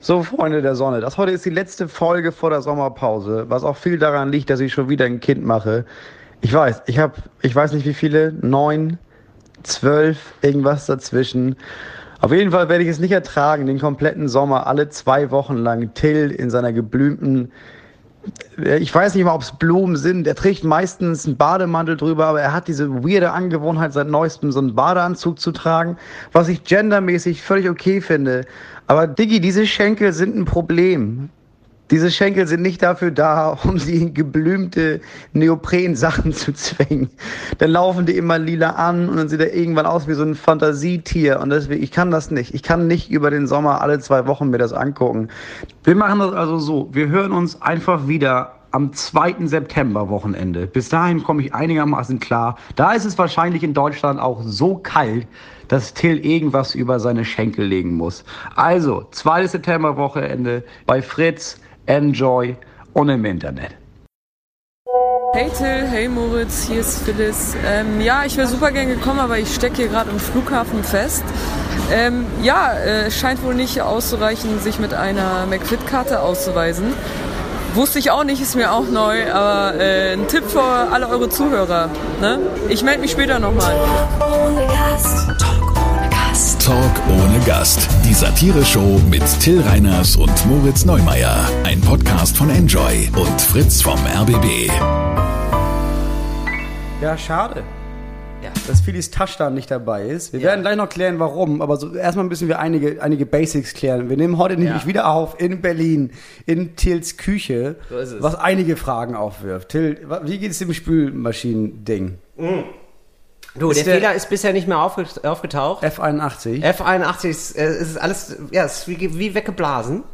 So, Freunde der Sonne, das heute ist die letzte Folge vor der Sommerpause, was auch viel daran liegt, dass ich schon wieder ein Kind mache. Ich weiß, ich habe, ich weiß nicht wie viele, neun, zwölf, irgendwas dazwischen. Auf jeden Fall werde ich es nicht ertragen, den kompletten Sommer alle zwei Wochen lang Till in seiner geblümten ich weiß nicht mal, ob es Blumen sind. Er trägt meistens einen Bademantel drüber, aber er hat diese weirde Angewohnheit seit neuestem, so einen Badeanzug zu tragen, was ich gendermäßig völlig okay finde. Aber Diggi, diese Schenkel sind ein Problem. Diese Schenkel sind nicht dafür da, um sie in geblümte Neopren-Sachen zu zwängen. Dann laufen die immer lila an und dann sieht er irgendwann aus wie so ein Fantasietier. Und deswegen, ich kann das nicht. Ich kann nicht über den Sommer alle zwei Wochen mir das angucken. Wir machen das also so. Wir hören uns einfach wieder am 2. September Wochenende. Bis dahin komme ich einigermaßen klar. Da ist es wahrscheinlich in Deutschland auch so kalt, dass Till irgendwas über seine Schenkel legen muss. Also, 2. September Wochenende bei Fritz. Enjoy und im Internet. Hey Till, hey Moritz, hier ist Phyllis. Ähm, ja, ich wäre super gern gekommen, aber ich stecke hier gerade im Flughafen fest. Ähm, ja, äh, scheint wohl nicht auszureichen, sich mit einer McFit-Karte auszuweisen. Wusste ich auch nicht, ist mir auch neu, aber äh, ein Tipp für alle eure Zuhörer. Ne? Ich melde mich später nochmal. Talk ohne Gast. Die Satire-Show mit Till Reiners und Moritz Neumeier. Ein Podcast von Enjoy und Fritz vom RBB. Ja, schade. Ja. Dass Philis Touchdown nicht dabei ist. Wir ja. werden gleich noch klären, warum, aber so, erstmal müssen wir einige, einige Basics klären. Wir nehmen heute nämlich ja. wieder auf in Berlin, in Tills Küche, so was einige Fragen aufwirft. Till, wie geht es dem Spülmaschinen-Ding? Mhm. Du, der, der, Fehler ist bisher nicht mehr aufgetaucht. F81. F81 ist, äh, ist alles, ja, ist wie, wie weggeblasen.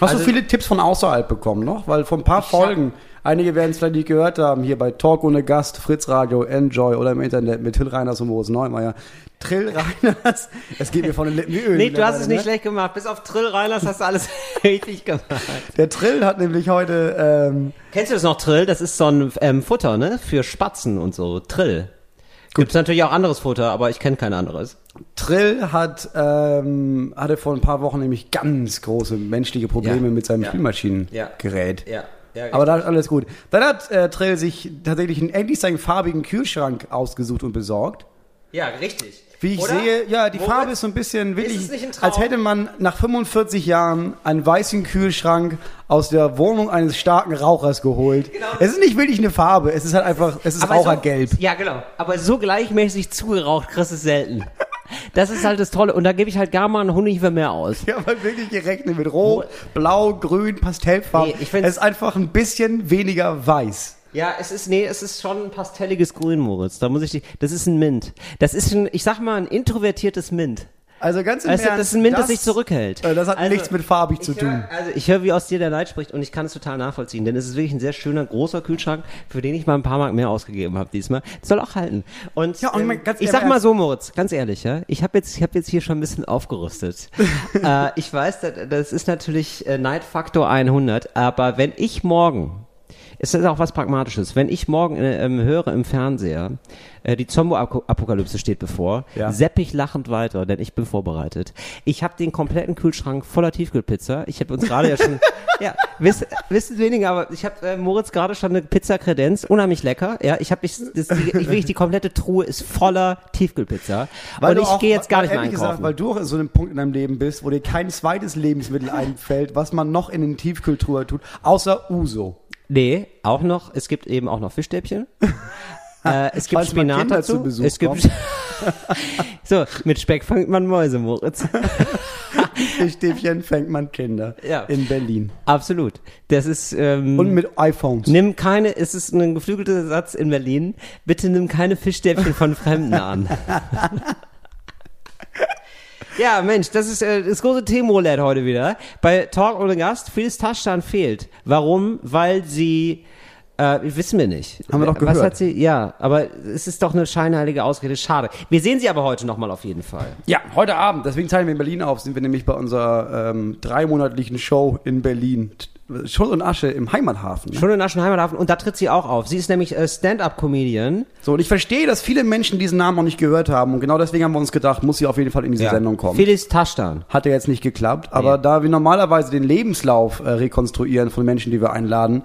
Hast also, du viele Tipps von außerhalb bekommen noch? Weil von ein paar Folgen, einige werden es vielleicht nicht gehört haben, hier bei Talk ohne Gast, Fritz Radio, Enjoy oder im Internet mit Till Reiners und Moritz Neumeier. Trill Reiners, es geht mir von den Lippen wie Öl. Nee, du hast es nicht ne? schlecht gemacht. Bis auf Trill Reiners hast du alles richtig gemacht. Der Trill hat nämlich heute... Ähm, Kennst du das noch, Trill? Das ist so ein ähm, Futter, ne? Für Spatzen und so. Trill. Gibt es natürlich auch anderes Futter, aber ich kenne kein anderes. Trill hat, ähm, hatte vor ein paar Wochen nämlich ganz große menschliche Probleme ja. mit seinem ja. Spülmaschinengerät. Ja. Ja, aber da ist alles gut. Dann hat äh, Trill sich tatsächlich einen, endlich seinen farbigen Kühlschrank ausgesucht und besorgt. Ja, richtig. Wie ich Oder? sehe, ja, die Moritz, Farbe ist so ein bisschen wirklich, als hätte man nach 45 Jahren einen weißen Kühlschrank aus der Wohnung eines starken Rauchers geholt. Genau. Es ist nicht wirklich eine Farbe, es ist halt einfach, es ist Aber Rauchergelb. So, ja, genau. Aber so gleichmäßig zugeraucht kriegst du selten. Das ist halt das Tolle. Und da gebe ich halt gar mal einen Honig für mehr aus. Ja, weil wirklich gerechnet mit Rot, Blau, Grün, Pastellfarben. Nee, es ist einfach ein bisschen weniger weiß. Ja, es ist, nee, es ist schon ein pastelliges Grün, Moritz. Da muss ich dich, das ist ein Mint. Das ist ein, ich sag mal, ein introvertiertes Mint. Also ganz im weißt Ernst, das ist ein Mint, das, das sich zurückhält. Äh, das hat also, nichts mit farbig zu tun. Hör, also ich höre, wie aus dir der Neid spricht und ich kann es total nachvollziehen, denn es ist wirklich ein sehr schöner, großer Kühlschrank, für den ich mal ein paar Mark mehr ausgegeben habe diesmal. Das soll auch halten. Und, ja, und ähm, ich sag mal so, Moritz, ganz ehrlich, ja, ich habe jetzt, ich habe jetzt hier schon ein bisschen aufgerüstet. äh, ich weiß, das, das ist natürlich äh, Neidfaktor 100, aber wenn ich morgen es ist auch was Pragmatisches. Wenn ich morgen äh, ähm, höre im Fernseher, äh, die Zombo-Apokalypse steht bevor, ja. sepp ich lachend weiter, denn ich bin vorbereitet. Ich habe den kompletten Kühlschrank voller Tiefkühlpizza. Ich habe uns gerade ja schon, ja, wisst, wisst weniger, aber ich habe äh, Moritz gerade schon eine Pizza-Kredenz, unheimlich lecker. Ja, ich habe ich, das, die, ich, wirklich die komplette Truhe ist voller Tiefkühlpizza. Weil und ich gehe jetzt gar nicht mehr einkaufen. Gesagt, weil du auch in so einem Punkt in deinem Leben bist, wo dir kein zweites Lebensmittel einfällt, was man noch in den Tiefkühltruhe tut, außer Uso. Nee, auch noch, es gibt eben auch noch Fischstäbchen. äh, es gibt Spinat dazu. es gibt so, mit Speck fängt man Mäuse, Moritz. Fischstäbchen fängt man Kinder ja. in Berlin. Absolut. Das ist ähm, und mit iPhones. Nimm keine, es ist ein geflügelter Satz in Berlin. Bitte nimm keine Fischstäbchen von Fremden an. Ja, Mensch, das ist äh, das große Themenroulette heute wieder. Bei Talk ohne Gast, Phyllis Taschtan fehlt. Warum? Weil sie äh, wissen wir nicht. Haben wir doch gehört. Was hat sie? Ja, aber es ist doch eine scheinheilige Ausrede. Schade. Wir sehen sie aber heute nochmal auf jeden Fall. Ja, heute Abend. Deswegen teilen wir in Berlin auf. Sind wir nämlich bei unserer ähm, dreimonatlichen Show in Berlin Schutt und Asche im Heimathafen. Ne? Schutt und Asche im Heimathafen und da tritt sie auch auf. Sie ist nämlich äh, Stand-up-Comedian. So, und ich verstehe, dass viele Menschen diesen Namen noch nicht gehört haben und genau deswegen haben wir uns gedacht, muss sie auf jeden Fall in diese ja. Sendung kommen. Phyllis Taschtan. Hat ja jetzt nicht geklappt, aber nee. da wir normalerweise den Lebenslauf äh, rekonstruieren von Menschen, die wir einladen,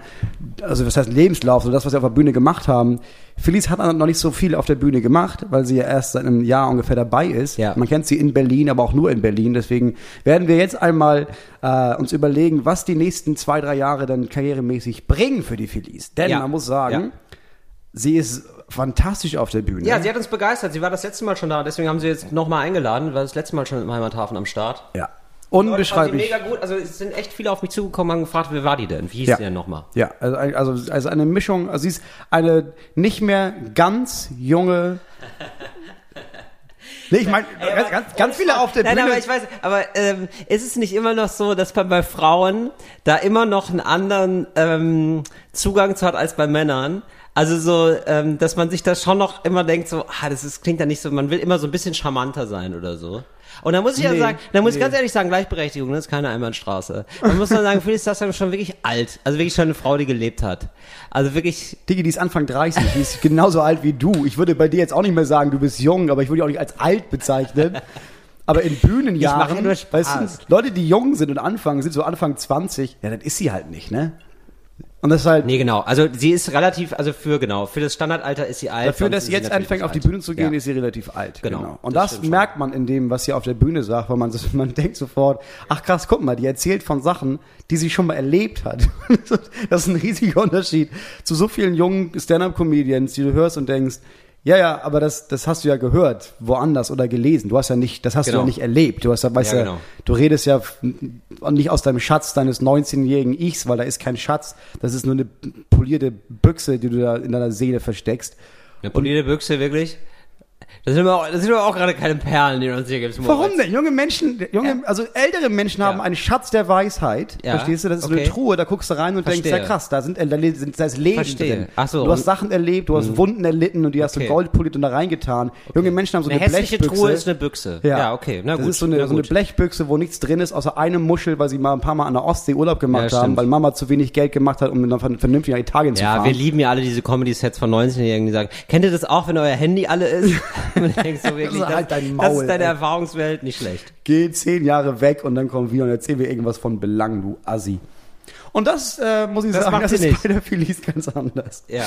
also was heißt Lebenslauf, so das, was sie auf der Bühne gemacht haben, Felice hat noch nicht so viel auf der Bühne gemacht, weil sie ja erst seit einem Jahr ungefähr dabei ist. Ja. Man kennt sie in Berlin, aber auch nur in Berlin. Deswegen werden wir jetzt einmal äh, uns überlegen, was die nächsten zwei, drei Jahre dann karrieremäßig bringen für die Felice. Denn ja. man muss sagen, ja. sie ist fantastisch auf der Bühne. Ja, sie hat uns begeistert. Sie war das letzte Mal schon da, deswegen haben sie jetzt nochmal eingeladen, war das letzte Mal schon im Heimathafen am Start. Ja. Unbeschreiblich. mega gut. Also es sind echt viele auf mich zugekommen und gefragt, wer war die denn? Wie hieß ja. die denn nochmal? Ja, also, also, also eine Mischung, also sie ist eine nicht mehr ganz junge Nee, ich meine, ganz, ganz, ganz viele auf der Nein, Bühne. aber ich weiß, aber ähm, ist es nicht immer noch so, dass man bei Frauen da immer noch einen anderen ähm, Zugang zu hat als bei Männern? Also so, ähm, dass man sich da schon noch immer denkt, so, ah, das ist, klingt ja nicht so, man will immer so ein bisschen charmanter sein oder so. Und da muss ich nee, ja sagen, da muss nee. ich ganz ehrlich sagen, Gleichberechtigung, das ist keine Einbahnstraße. Man muss man sagen, Felix Tassan ist schon wirklich alt. Also wirklich schon eine Frau, die gelebt hat. Also wirklich. Digi, die ist Anfang 30, die ist genauso alt wie du. Ich würde bei dir jetzt auch nicht mehr sagen, du bist jung, aber ich würde dich auch nicht als alt bezeichnen. Aber in Bühnenjahren, weißt du, Leute, die jung sind und anfangen, sind so Anfang 20, ja, dann ist sie halt nicht, ne? Und das ist halt. Nee, genau. Also sie ist relativ, also für genau, für das Standardalter ist sie alt. Dafür, dass sie jetzt anfängt, auf die Bühne zu gehen, ja. ist sie relativ alt. Genau. genau. Und das, das merkt man in dem, was sie auf der Bühne sagt, weil man, man denkt sofort, ach krass, guck mal, die erzählt von Sachen, die sie schon mal erlebt hat. das ist ein riesiger Unterschied zu so vielen jungen Stand-up-Comedians, die du hörst und denkst, ja, ja, aber das, das hast du ja gehört, woanders oder gelesen. Du hast ja nicht, das hast genau. du ja genau. nicht erlebt. Du hast ja, weißt ja, genau. du redest ja nicht aus deinem Schatz deines 19-jährigen Ichs, weil da ist kein Schatz. Das ist nur eine polierte Büchse, die du da in deiner Seele versteckst. Eine polierte Büchse, wirklich? Das sind, aber auch, das sind aber auch gerade keine Perlen, die du uns hier gibst. Warum denn? Junge Menschen, junge, ja. also ältere Menschen haben ja. einen Schatz der Weisheit. Ja. Verstehst du? Das ist okay. so eine Truhe, da guckst du rein und Verstehe. denkst, ja krass, da sind, da, sind, da ist Leben Verstehe. drin. Ach so, du hast Sachen erlebt, du hast mhm. Wunden erlitten und die hast okay. du goldpoliert und da reingetan. Okay. Junge Menschen haben so eine, eine hässliche Blechbüchse. Truhe ist eine Büchse. Ja, ja okay. Na gut. Das ist so eine, so eine Blechbüchse, wo nichts drin ist, außer eine Muschel, weil sie mal ein paar Mal an der Ostsee Urlaub gemacht haben, weil Mama zu wenig Geld gemacht hat, um dann vernünftig nach Italien zu fahren. Ja, wir lieben ja alle diese Comedy-Sets von 19-Jährigen, die sagen, kennt ihr das auch, wenn euer Handy alle ist? und denkst so wirklich, das, halt dein Maul, das ist deine ey. Erfahrungswelt, nicht schlecht. Geh zehn Jahre weg und dann kommen wir und erzählen wir irgendwas von Belang, du Assi. Und das äh, muss ich das sagen, das ist nicht. bei der Felice ganz anders. Ja.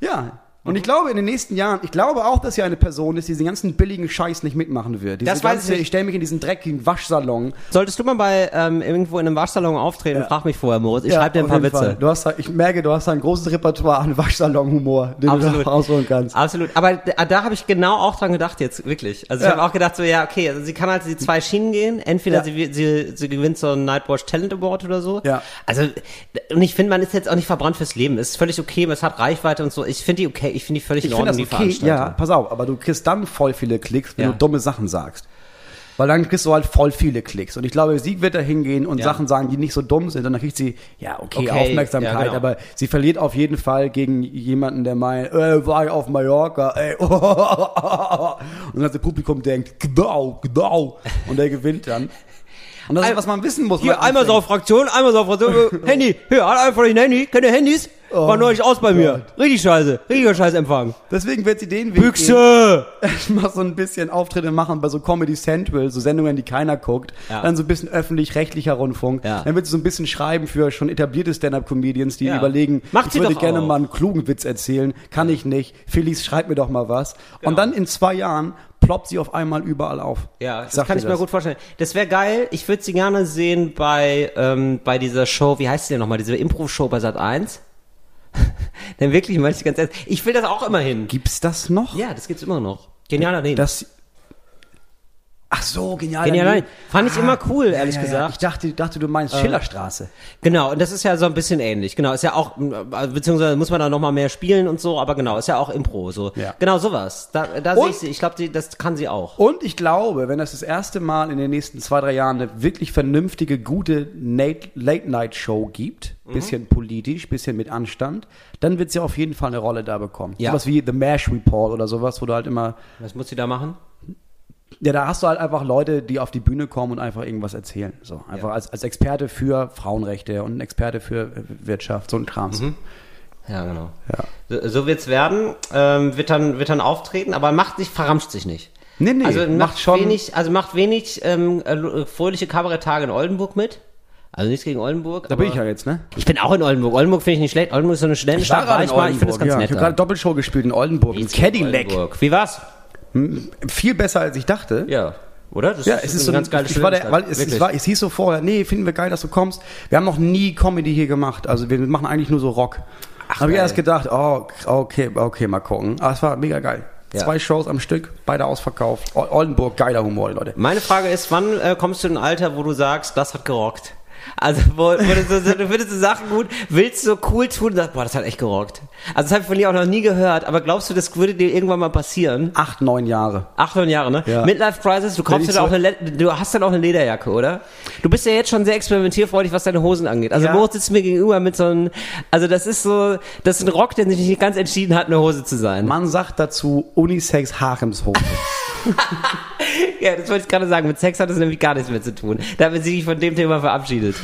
Ja, und ich glaube, in den nächsten Jahren, ich glaube auch, dass sie eine Person ist, die diesen ganzen billigen Scheiß nicht mitmachen wird. Diese das weiß ganze, ich. Ich stelle mich in diesen dreckigen Waschsalon. Solltest du mal bei ähm, irgendwo in einem Waschsalon auftreten, ja. frag mich vorher, Moritz. Ich ja, schreibe dir ein paar Witze. Du hast, ich merke, du hast ein großes Repertoire an Waschsalon-Humor, den Absolut. du da rausholen kannst. Absolut. Aber da, da habe ich genau auch dran gedacht jetzt, wirklich. Also ich ja. habe auch gedacht so, ja, okay, also sie kann halt die zwei Schienen gehen. Entweder sie, sie, sie gewinnt so einen Nightwatch Talent Award oder so. Ja. Also, und ich finde, man ist jetzt auch nicht verbrannt fürs Leben. Es ist völlig okay, es hat Reichweite und so. Ich finde die okay, ich finde die völlig ich in Ordnung das okay, ja, pass auf, aber du kriegst dann voll viele Klicks, wenn ja. du dumme Sachen sagst. Weil dann kriegst du halt voll viele Klicks. Und ich glaube, sie wird da hingehen und ja. Sachen sagen, die nicht so dumm sind. Und dann kriegt sie, ja, okay, okay Aufmerksamkeit. Ja, genau. Aber sie verliert auf jeden Fall gegen jemanden, der meint, äh, war ich auf Mallorca, ey. und dann das Publikum denkt, genau, genau. Und der gewinnt dann. Und das ist, was man wissen muss. Hier, einmal so auf Fraktion, einmal so auf Fraktion. Handy, hier, einfach ein Handy. Kennt ihr Handys? Oh, War neulich aus bei mir. Gott. Richtig scheiße. Richtiger Scheißempfang. Deswegen wird sie den Weg Büchse! Ich mach so ein bisschen Auftritte machen bei so Comedy Central, so Sendungen, die keiner guckt. Ja. Dann so ein bisschen öffentlich-rechtlicher Rundfunk. Ja. Dann wird sie so ein bisschen schreiben für schon etablierte Stand-Up-Comedians, die ja. überlegen, Macht ich würde gerne auch. mal einen klugen Witz erzählen. Kann ich nicht. Felix, schreib mir doch mal was. Genau. Und dann in zwei Jahren ploppt sie auf einmal überall auf. Ja, das kann ich das. mir gut vorstellen. Das wäre geil. Ich würde sie gerne sehen bei, ähm, bei dieser Show, wie heißt sie denn nochmal, diese Impro-Show bei Sat 1? Denn wirklich, meine ich ganz ehrlich, ich will das auch immer hin. Gibt's das noch? Ja, das gibt's immer noch. Genialer Name. Das, Ach so, genial. Genial. Nein. Fand ich ah, immer cool, ehrlich ja, ja, gesagt. Ich dachte, dachte, du meinst äh, Schillerstraße. Genau, und das ist ja so ein bisschen ähnlich. Genau, ist ja auch, beziehungsweise muss man da nochmal mehr spielen und so, aber genau, ist ja auch Impro, so. Ja. Genau, sowas. Da, da sehe ich sie. Ich glaube, das kann sie auch. Und ich glaube, wenn das das erste Mal in den nächsten zwei, drei Jahren eine wirklich vernünftige, gute Late-Night-Show gibt, mhm. bisschen politisch, bisschen mit Anstand, dann wird sie auf jeden Fall eine Rolle da bekommen. Ja. Sowas wie The Mash Report oder sowas, wo du halt immer. Was muss sie da machen? Ja, da hast du halt einfach Leute, die auf die Bühne kommen und einfach irgendwas erzählen. So, einfach ja. als, als Experte für Frauenrechte und Experte für Wirtschaft, so ein Kram. Mhm. Ja, genau. Ja. So, so wird's werden, ähm, wird dann, wird dann auftreten, aber macht sich, verramscht sich nicht. Nee, nee, also macht schon wenig, also macht wenig ähm, äh, fröhliche Kabaretttage in Oldenburg mit. Also nichts gegen Oldenburg. Da bin ich ja jetzt, ne? Ich bin auch in Oldenburg. Oldenburg finde ich nicht schlecht. Oldenburg ist so eine. Ich war, war ich. Ich finde das ganz ja, nett. Ich habe gerade Doppelshow gespielt in Oldenburg. Wie Cadillac. Oldenburg. Wie war's? Hm, viel besser als ich dachte. Ja. Oder? Das ja, ist es ist so eine ganz geile ich war der, weil es, es, war, es hieß so vorher, nee, finden wir geil, dass du kommst. Wir haben noch nie Comedy hier gemacht. Also wir machen eigentlich nur so Rock. Ach, habe ich erst gedacht, oh, okay, okay, mal gucken. Aber es war mega geil. Ja. Zwei Shows am Stück, beide ausverkauft. Oldenburg, geiler Humor, Leute. Meine Frage ist, wann äh, kommst du in ein Alter, wo du sagst, das hat gerockt? Also, wo, wo du, so, du findest du Sachen gut, willst du so cool tun und sagst, boah, das hat echt gerockt. Also, das habe ich von dir auch noch nie gehört, aber glaubst du, das würde dir irgendwann mal passieren? Acht, neun Jahre. Acht, neun Jahre, ne? Ja. Midlife Crisis, du kaufst dir so auch eine, du hast dann auch eine Lederjacke, oder? Du bist ja jetzt schon sehr experimentierfreudig, was deine Hosen angeht. Also, ja. Moritz sitzt mir gegenüber mit so einem, also das ist so, das ist ein Rock, der sich nicht ganz entschieden hat, eine Hose zu sein. Man sagt dazu Unisex Haremshose. Ja, das wollte ich gerade sagen. Mit Sex hat das nämlich gar nichts mehr zu tun. Da haben wir sich von dem Thema verabschiedet.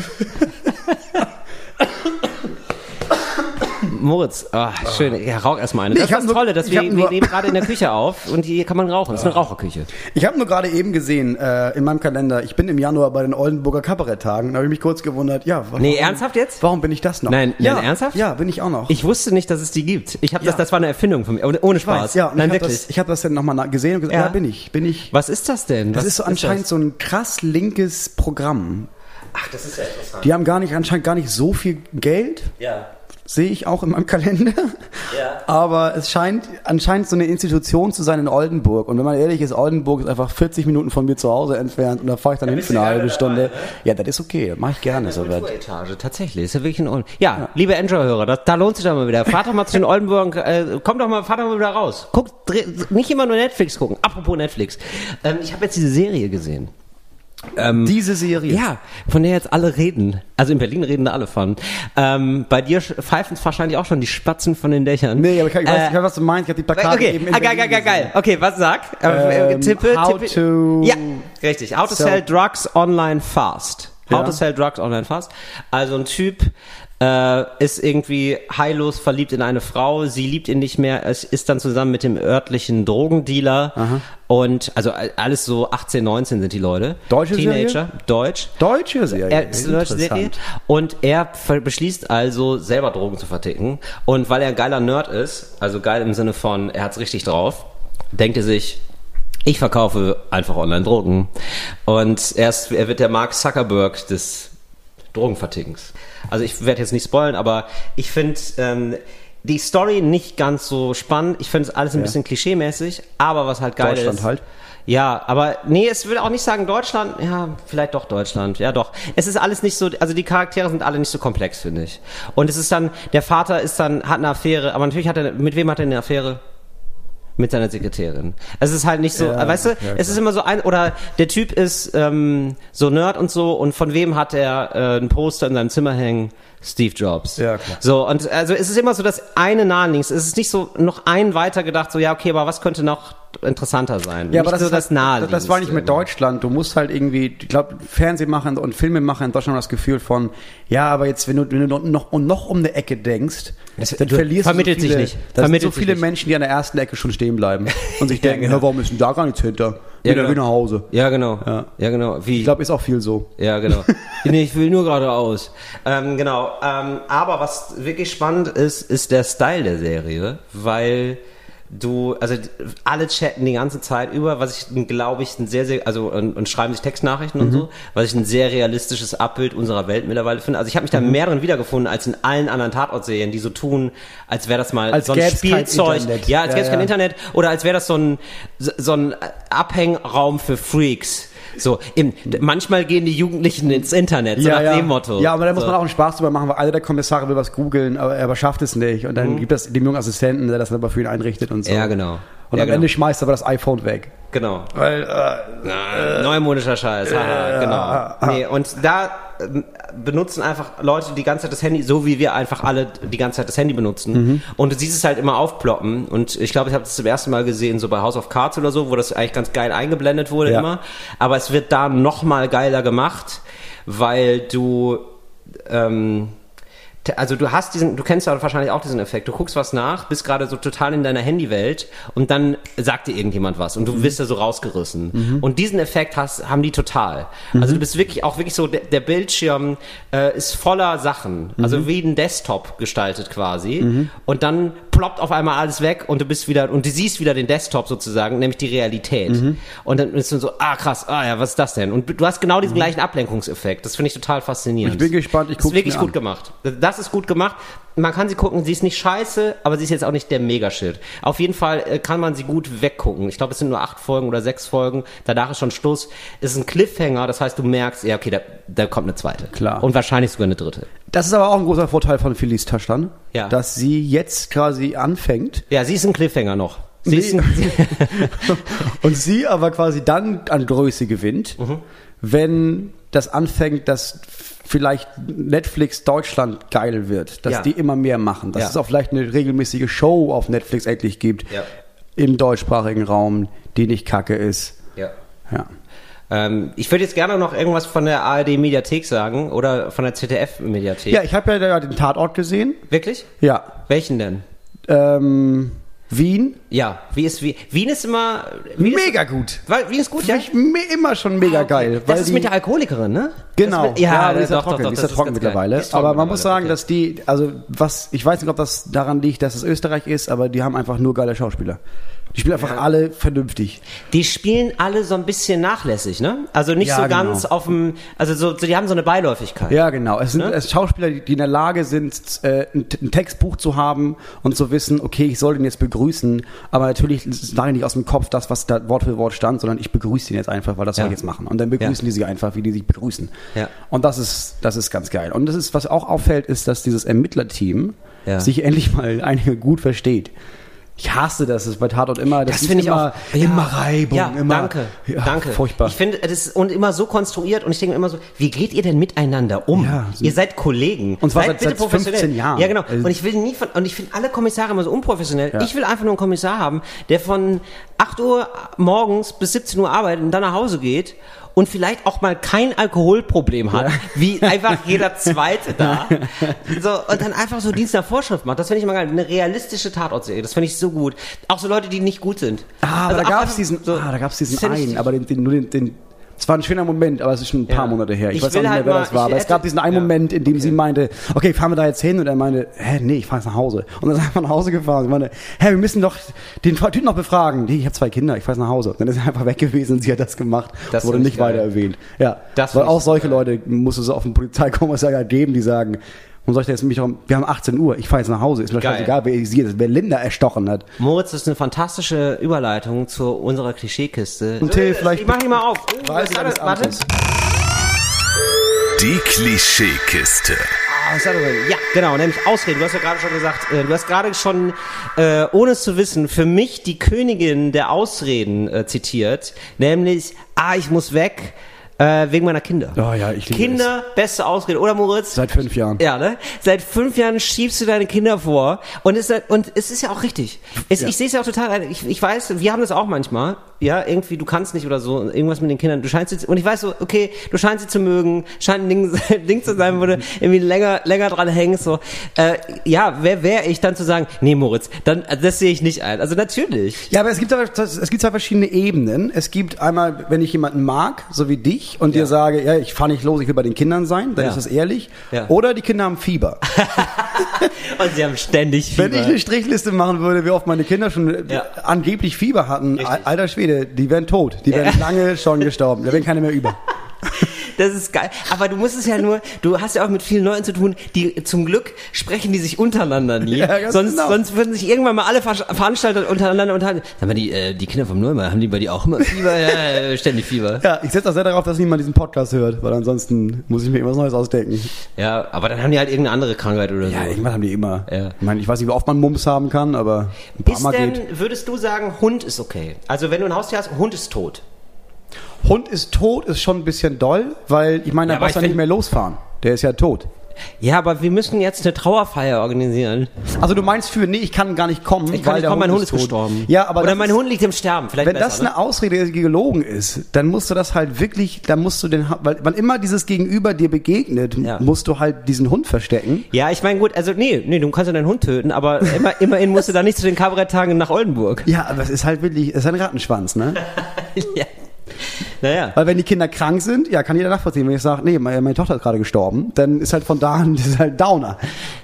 Moritz, oh, schön. Ja, rauch erstmal eine. Nee, das ist das Tolle, dass wir, wir nehmen gerade in der Küche auf und hier kann man rauchen. Das ist eine Raucherküche. Ich habe nur gerade eben gesehen äh, in meinem Kalender, ich bin im Januar bei den Oldenburger Kabaretttagen. Da habe ich mich kurz gewundert, ja. Warum, nee, ernsthaft jetzt? Warum bin ich das noch? Nein, ja, nein, ernsthaft? Ja, bin ich auch noch. Ich wusste nicht, dass es die gibt. Ich habe ja. das, das war eine Erfindung von mir, ohne Spaß. Weiß, ja, nein, ich wirklich. Das, ich habe das dann nochmal gesehen und gesagt, ja. ja, bin ich, bin ich. Was ist das denn? Das Was ist so anscheinend ist so ein krass linkes Programm. Ach, das ist ja interessant. Die haben gar nicht, anscheinend gar nicht so viel Geld. Ja sehe ich auch in meinem Kalender. Ja. Aber es scheint anscheinend so eine Institution zu sein in Oldenburg. Und wenn man ehrlich ist, Oldenburg ist einfach 40 Minuten von mir zu Hause entfernt und da fahre ich dann hin für eine halbe Stunde. Dabei, ne? Ja, das ist okay, mache ich gerne. So Etage, tatsächlich, ist ja wirklich ein Oldenburg. Ja, ja, liebe Android-Hörer, da lohnt sich doch mal wieder. Fahrt doch mal zu den Oldenburg, äh, kommt doch mal, fahrt doch mal wieder raus. Guckt, nicht immer nur Netflix gucken. Apropos Netflix. Ähm, ich habe jetzt diese Serie gesehen. Ähm, Diese Serie. Ja, von der jetzt alle reden. Also in Berlin reden da alle von. Ähm, bei dir pfeifen es wahrscheinlich auch schon die Spatzen von den Dächern. Nee, aber ich, ich, weiß, äh, was du meinst. Ich habe die Plakate okay. eben in ah, geil, geil, geil, geil. Okay, was sag? Äh, ähm, tippe, how tippe. to... Ja, richtig. How to sell drugs online fast. How ja. to sell drugs online fast. Also ein Typ, äh, ist irgendwie heillos verliebt in eine Frau, sie liebt ihn nicht mehr, es ist dann zusammen mit dem örtlichen Drogendealer Aha. und also alles so 18, 19 sind die Leute. Deutsche Teenager, Serie? Deutsch. Deutsche Serie. Er ist eine deutsche Serie und er beschließt also selber Drogen zu verticken und weil er ein geiler Nerd ist, also geil im Sinne von er hat's richtig drauf, denkt er sich, ich verkaufe einfach online Drogen und er, ist, er wird der Mark Zuckerberg des Drogenvertickens. Also ich werde jetzt nicht spoilen, aber ich finde ähm, die Story nicht ganz so spannend. Ich finde es alles ein ja. bisschen klischeemäßig, aber was halt geil Deutschland ist. halt. Ja, aber nee, es will auch nicht sagen Deutschland, ja, vielleicht doch Deutschland, ja doch. Es ist alles nicht so, also die Charaktere sind alle nicht so komplex, finde ich. Und es ist dann, der Vater ist dann, hat eine Affäre, aber natürlich hat er, mit wem hat er eine Affäre? Mit seiner Sekretärin. Es ist halt nicht so, ja, weißt du, ja, es ist immer so ein, oder der Typ ist ähm, so Nerd und so und von wem hat er äh, ein Poster in seinem Zimmer hängen? Steve Jobs. Ja, klar. So, und also es ist immer so das eine naheliegendes. Es ist nicht so noch ein weiter gedacht, so ja, okay, aber was könnte noch interessanter sein? Ja, nicht aber das so das halt, Das war nicht mit Deutschland. Du musst halt irgendwie, ich glaube, Fernsehmacher und Filmemacher in Deutschland haben das Gefühl von, ja, aber jetzt, wenn du, wenn du noch, noch um eine Ecke denkst, das, dann verlierst vermittelt du so viele, sich nicht. Da sind so viele Menschen, die an der ersten Ecke schon stehen bleiben und sich denken, ja, genau. warum ist denn da gar nichts hinter? Ja, genau. nach Hause. Ja, genau. Ja, ja genau. Wie? Ich glaube, ist auch viel so. Ja, genau. nee, ich will nur geradeaus. Ähm, genau. Ähm, aber was wirklich spannend ist, ist der Style der Serie, weil du, also alle chatten die ganze Zeit über, was ich glaube ich ein sehr, sehr, also und, und schreiben sich Textnachrichten mhm. und so, was ich ein sehr realistisches Abbild unserer Welt mittlerweile finde. Also ich habe mich da mhm. mehr drin wiedergefunden als in allen anderen Tatortserien, die so tun, als wäre das mal als so ein Spielzeug. Ja, als ja, gäbe es ja. kein Internet oder als wäre das so ein so ein Abhängraum für Freaks so, im, manchmal gehen die Jugendlichen ins Internet, so ja, nach ja. dem Motto. Ja, aber da muss man auch einen Spaß drüber machen, weil einer der Kommissare will was googeln, aber er schafft es nicht. Und dann mhm. gibt es dem jungen Assistenten, der das aber für ihn einrichtet und so. Ja, genau. Und ja, am genau. Ende schmeißt er aber das iPhone weg. Genau. Weil, äh, äh, Neumodischer Scheiß, haha, äh, genau. Nee, und da benutzen einfach Leute die ganze Zeit das Handy, so wie wir einfach alle die ganze Zeit das Handy benutzen. Mhm. Und du siehst es halt immer aufploppen. Und ich glaube, ich habe das zum ersten Mal gesehen, so bei House of Cards oder so, wo das eigentlich ganz geil eingeblendet wurde ja. immer. Aber es wird da noch mal geiler gemacht, weil du ähm, also du hast diesen, du kennst ja wahrscheinlich auch diesen Effekt. Du guckst was nach, bist gerade so total in deiner Handywelt und dann sagt dir irgendjemand was und du mhm. wirst da so rausgerissen. Mhm. Und diesen Effekt hast, haben die total. Mhm. Also du bist wirklich auch wirklich so, der, der Bildschirm äh, ist voller Sachen, also mhm. wie ein Desktop gestaltet quasi. Mhm. Und dann ploppt auf einmal alles weg und du bist wieder, und du siehst wieder den Desktop sozusagen, nämlich die Realität. Mhm. Und dann bist du so, ah krass, ah ja, was ist das denn? Und du hast genau diesen gleichen Ablenkungseffekt. Das finde ich total faszinierend. Ich bin gespannt, ich gucke Das ist wirklich gut gemacht. Das ist gut gemacht. Man kann sie gucken, sie ist nicht scheiße, aber sie ist jetzt auch nicht der Megashit. Auf jeden Fall äh, kann man sie gut weggucken. Ich glaube, es sind nur acht Folgen oder sechs Folgen. Danach ist schon Schluss. Es ist ein Cliffhanger, das heißt, du merkst, ja, okay, da, da kommt eine zweite. Klar. Und wahrscheinlich sogar eine dritte. Das ist aber auch ein großer Vorteil von Felice Taschan, ja. dass sie jetzt quasi anfängt. Ja, sie ist ein Cliffhanger noch. Sie nee. und sie aber quasi dann an Größe gewinnt, mhm. wenn das anfängt, dass vielleicht Netflix Deutschland geil wird, dass ja. die immer mehr machen, dass ja. es auch vielleicht eine regelmäßige Show auf Netflix endlich gibt ja. im deutschsprachigen Raum, die nicht kacke ist. Ja. Ähm, ich würde jetzt gerne noch irgendwas von der ARD Mediathek sagen oder von der ZDF Mediathek. Ja, ich habe ja den Tatort gesehen. Wirklich? Ja. Welchen denn? Ähm, Wien? Ja, wie ist Wien? Wien ist immer Wien mega ist, gut. Weil Wien ist gut, ja. Ich immer schon mega ah, geil. das ist mit der Alkoholikerin, ne? Genau. Mit, ja, ja, die ist ja trocken, doch, doch, die ist ja trocken mittlerweile. Trocken aber man muss sagen, okay. dass die, also was, ich weiß nicht, ob das daran liegt, dass es Österreich ist, aber die haben einfach nur geile Schauspieler. Die spielen einfach ja. alle vernünftig. Die spielen alle so ein bisschen nachlässig, ne? Also nicht ja, so genau. ganz auf dem, also so, so, die haben so eine Beiläufigkeit. Ja, genau. Es sind ne? es Schauspieler, die in der Lage sind, äh, ein, ein, Textbuch zu haben und zu wissen, okay, ich soll den jetzt begrüßen, aber natürlich sage ich nicht aus dem Kopf das, was da Wort für Wort stand, sondern ich begrüße den jetzt einfach, weil das ja. soll ich jetzt machen. Und dann begrüßen die sich einfach, wie die sich begrüßen. Ja. Und das ist, das ist ganz geil. Und das ist, was auch auffällt, ist, dass dieses Ermittlerteam sich endlich mal einige gut versteht. Ich hasse das, ist bei Tatort immer, das, das finde ich auch, ja, immer Reibung, ja, immer. Danke, ja, danke. Furchtbar. Ich finde, das ist und immer so konstruiert und ich denke immer so, wie geht ihr denn miteinander um? Ja, ihr seid Kollegen. Und zwar seid seit, seit 15 Jahren. Ja, genau. Also und ich will nie von, und ich finde alle Kommissare immer so unprofessionell. Ich will einfach nur einen Kommissar haben, der von 8 Uhr morgens bis 17 Uhr arbeitet und dann nach Hause geht und vielleicht auch mal kein Alkoholproblem hat, ja. wie einfach jeder Zweite da. So, und dann einfach so Dienst nach Vorschrift macht. Das finde ich immer geil. Eine realistische Tatortserie. Das finde ich so gut. Auch so Leute, die nicht gut sind. Ah, aber also da gab es diesen, so, ah, da gab's diesen einen, aber den, den, nur den, den es war ein schöner Moment, aber es ist schon ein paar ja. Monate her. Ich, ich weiß auch nicht mehr, halt wer das war. Aber es gab diesen einen ja. Moment, in dem okay. sie meinte, okay, fahren wir da jetzt hin? Und er meinte, hä, nee, ich fahre jetzt nach Hause. Und dann ist er einfach nach Hause gefahren. Sie meinte, hä, wir müssen doch den Typ noch befragen. Nee, ich habe zwei Kinder, ich fahre nach Hause. Und dann ist er einfach weg gewesen und sie hat das gemacht. Das wurde nicht geil. weiter erwähnt. Ja, das weil auch solche Leute muss es auf den Polizeikommissar geben, die sagen, und soll ich jetzt mich darum, wir haben 18 Uhr, ich fahre jetzt nach Hause, ist mir scheißegal, wer wer Linda erstochen hat. Moritz, das ist eine fantastische Überleitung zu unserer Klischeekiste. Und Till, vielleicht. Ich mach die mal auf. Oh, weiß das, warte. Die Klischeekiste. Ah, ja, genau, nämlich Ausreden. Du hast ja gerade schon gesagt, äh, du hast gerade schon, äh, ohne es zu wissen, für mich die Königin der Ausreden äh, zitiert, nämlich, ah, ich muss weg, äh, wegen meiner Kinder. Oh ja, ich liebe Kinder, es. beste Ausrede. Oder Moritz? Seit fünf Jahren. Ja, ne? Seit fünf Jahren schiebst du deine Kinder vor. Und es, und es ist ja auch richtig. Es, ja. Ich sehe es ja auch total. Ich, ich weiß, wir haben das auch manchmal. Ja, irgendwie, du kannst nicht oder so. Irgendwas mit den Kindern. Du scheinst sie, und ich weiß so, okay, du scheinst sie zu mögen. Scheint ein Ding, Ding zu sein, wo du irgendwie länger, länger dran hängst. So. Äh, ja, wer wäre ich dann zu sagen, nee, Moritz, dann, das sehe ich nicht ein. Also natürlich. Ja, aber es gibt, es gibt zwei verschiedene Ebenen. Es gibt einmal, wenn ich jemanden mag, so wie dich, und ja. dir sage, ja, ich fahre nicht los, ich will bei den Kindern sein, dann ja. ist das ehrlich. Ja. Oder die Kinder haben Fieber. und sie haben ständig Fieber. Wenn ich eine Strichliste machen würde, wie oft meine Kinder schon angeblich Fieber hatten, Richtig. alter Schwede, die wären tot. Die wären lange schon gestorben. Da wären keine mehr über. Das ist geil. Aber du musst es ja nur, du hast ja auch mit vielen Leuten zu tun, die zum Glück sprechen die sich untereinander nie. Ja, sonst, genau. sonst würden sich irgendwann mal alle Veranstalter untereinander unterhalten. Sag mal, die, äh, die Kinder vom Neumar, haben die bei dir auch immer Fieber? Ja, ständig Fieber. Ja, ich setze auch sehr darauf, dass niemand diesen Podcast hört, weil ansonsten muss ich mir irgendwas Neues ausdenken. Ja, aber dann haben die halt irgendeine andere Krankheit oder so. Ja, irgendwann haben die immer. Ja. Ich meine, ich weiß nicht, wie oft man Mumps haben kann, aber ein paar ist Mal denn, geht. würdest du sagen, Hund ist okay? Also wenn du ein Haustier hast, Hund ist tot. Hund ist tot ist schon ein bisschen doll, weil ich meine, Ja, da aber brauchst du ich nicht mehr losfahren. Der ist ja tot. Ja, aber wir müssen jetzt eine Trauerfeier organisieren. Also du meinst für, nee, ich kann gar nicht kommen, Ich kann weil nicht der kommen, mein Hund ist tot. gestorben. Ja, aber Oder mein ist, Hund liegt im Sterben. Vielleicht wenn besser, das ne? eine Ausrede die gelogen ist, dann musst du das halt wirklich, dann musst du den, weil wann immer dieses Gegenüber dir begegnet, Ja. musst du halt diesen Hund verstecken. Ja, ich meine, gut, also nee, nee, du kannst ja deinen Hund töten, aber immer, immerhin musst du da nicht zu den Kabaretttagen nach Oldenburg. Ja, aber es ist halt wirklich, es ist ein Rattenschwanz, ne? ja. Naja. Weil wenn die Kinder krank sind, ja, kann jeder nachvollziehen. Wenn ich sage, nee, meine, meine Tochter ist gerade gestorben, dann ist halt von da an, das ist halt Downer.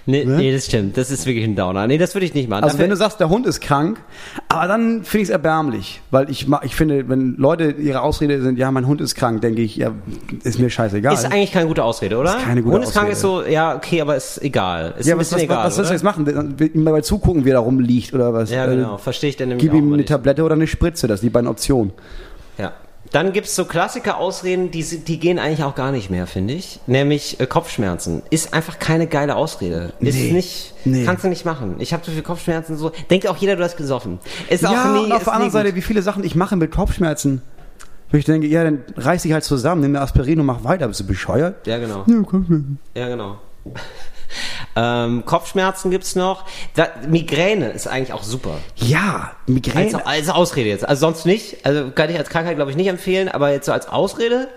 Nee, nee, das stimmt. Das ist wirklich ein Downer. Nee, das würde ich nicht machen. Also Dann wenn du sagst, der Hund ist krank, aber dann finde ich es erbärmlich, weil ich ich finde, wenn Leute ihre Ausrede sind, ja, mein Hund ist krank, denke ich, ja, ist mir scheißegal. ist eigentlich keine gute Ausrede, oder? Ist keine gute Hund ist krank ist so, ja, okay, aber ist egal. Ist ja, ein was, bisschen was, egal. was soll ich oder? jetzt machen? Ihm dabei zugucken, wie er da rumliegt oder was? Ja, Äh, genau. Verstehe ich denn nämlich Gib ihm mal eine nicht. Tablette oder eine Spritze, das sind die beiden Optionen. Ja. Dann gibt's so Klassiker-Ausreden, die, die gehen eigentlich auch gar nicht mehr, finde ich. Nämlich äh, Kopfschmerzen. Ist einfach keine geile Ausrede. Ist Nee. nicht, Nee. kannst du nicht machen. Ich habe so viel Kopfschmerzen, so. Denkt auch jeder, du hast gesoffen. Ist auch ja, nie, und auf der anderen. Seite, wie viele Sachen ich mache mit Kopfschmerzen. Wo ich denke, ja, dann reiß dich halt zusammen, nimm eine Aspirin und mach weiter. Bist du bescheuert? Ja, genau. Ja, Kopfschmerzen. Ja, genau. Ähm, Kopfschmerzen gibt's noch. Da, Migräne ist eigentlich auch super. Ja, Migräne. Als, als Ausrede jetzt. Also sonst nicht. Also kann ich als Krankheit, glaube ich, nicht empfehlen, aber jetzt so als Ausrede.